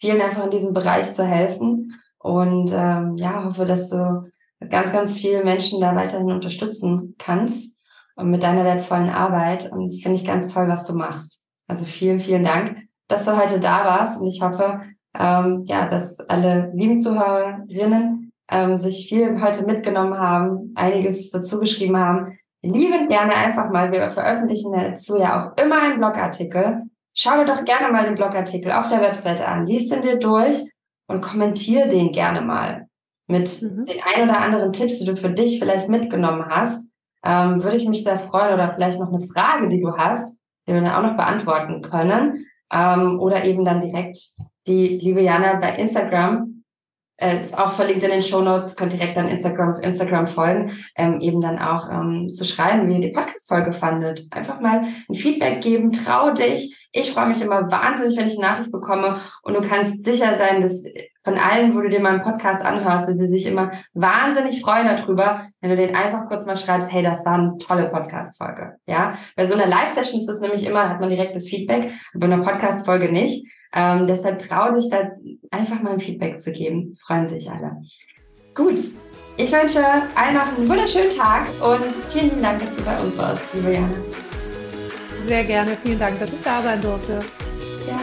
Vielen einfach in diesem Bereich zu helfen. Und ähm, ja, hoffe, dass du ganz, ganz viele Menschen da weiterhin unterstützen kannst und mit deiner wertvollen Arbeit. Und finde ich ganz toll, was du machst. Also vielen, vielen Dank, dass du heute da warst. Und ich hoffe, ähm, ja, dass alle lieben Zuhörerinnen ähm, sich viel heute mitgenommen haben, einiges dazu geschrieben haben. Lieben gerne einfach mal, wir veröffentlichen dazu ja auch immer einen Blogartikel. Schau dir doch gerne mal den Blogartikel auf der Webseite an, liest ihn dir durch und kommentier den gerne mal mit mhm. den ein oder anderen Tipps, die du für dich vielleicht mitgenommen hast, ähm, würde ich mich sehr freuen oder vielleicht noch eine Frage, die du hast, die wir dann auch noch beantworten können ähm, oder eben dann direkt die liebe Jana bei Instagram äh, ist auch verlinkt in den Show Notes, könnt direkt an Instagram, Instagram folgen, ähm, eben dann auch ähm, zu schreiben, wie ihr die Podcast-Folge fandet. Einfach mal ein Feedback geben, trau dich. Ich freue mich immer wahnsinnig, wenn ich eine Nachricht bekomme und du kannst sicher sein, dass von allen, wo du dir mal einen Podcast anhörst, dass sie sich immer wahnsinnig freuen darüber, wenn du den einfach kurz mal schreibst, hey, das war eine tolle Podcast-Folge. Ja, bei so einer Live-Session ist das nämlich immer, hat man direktes Feedback, bei einer Podcast-Folge nicht. Ähm, deshalb trau dich da einfach mal ein Feedback zu geben. Freuen sich alle. Gut, ich wünsche allen noch einen wunderschönen Tag und vielen Dank, dass du bei uns warst, liebe Jana. Sehr gerne. Vielen Dank, dass ich da sein durfte. Ja.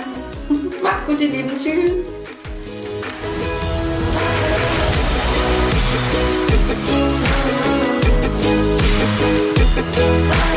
Macht's gut, ihr Lieben. Tschüss. Bye.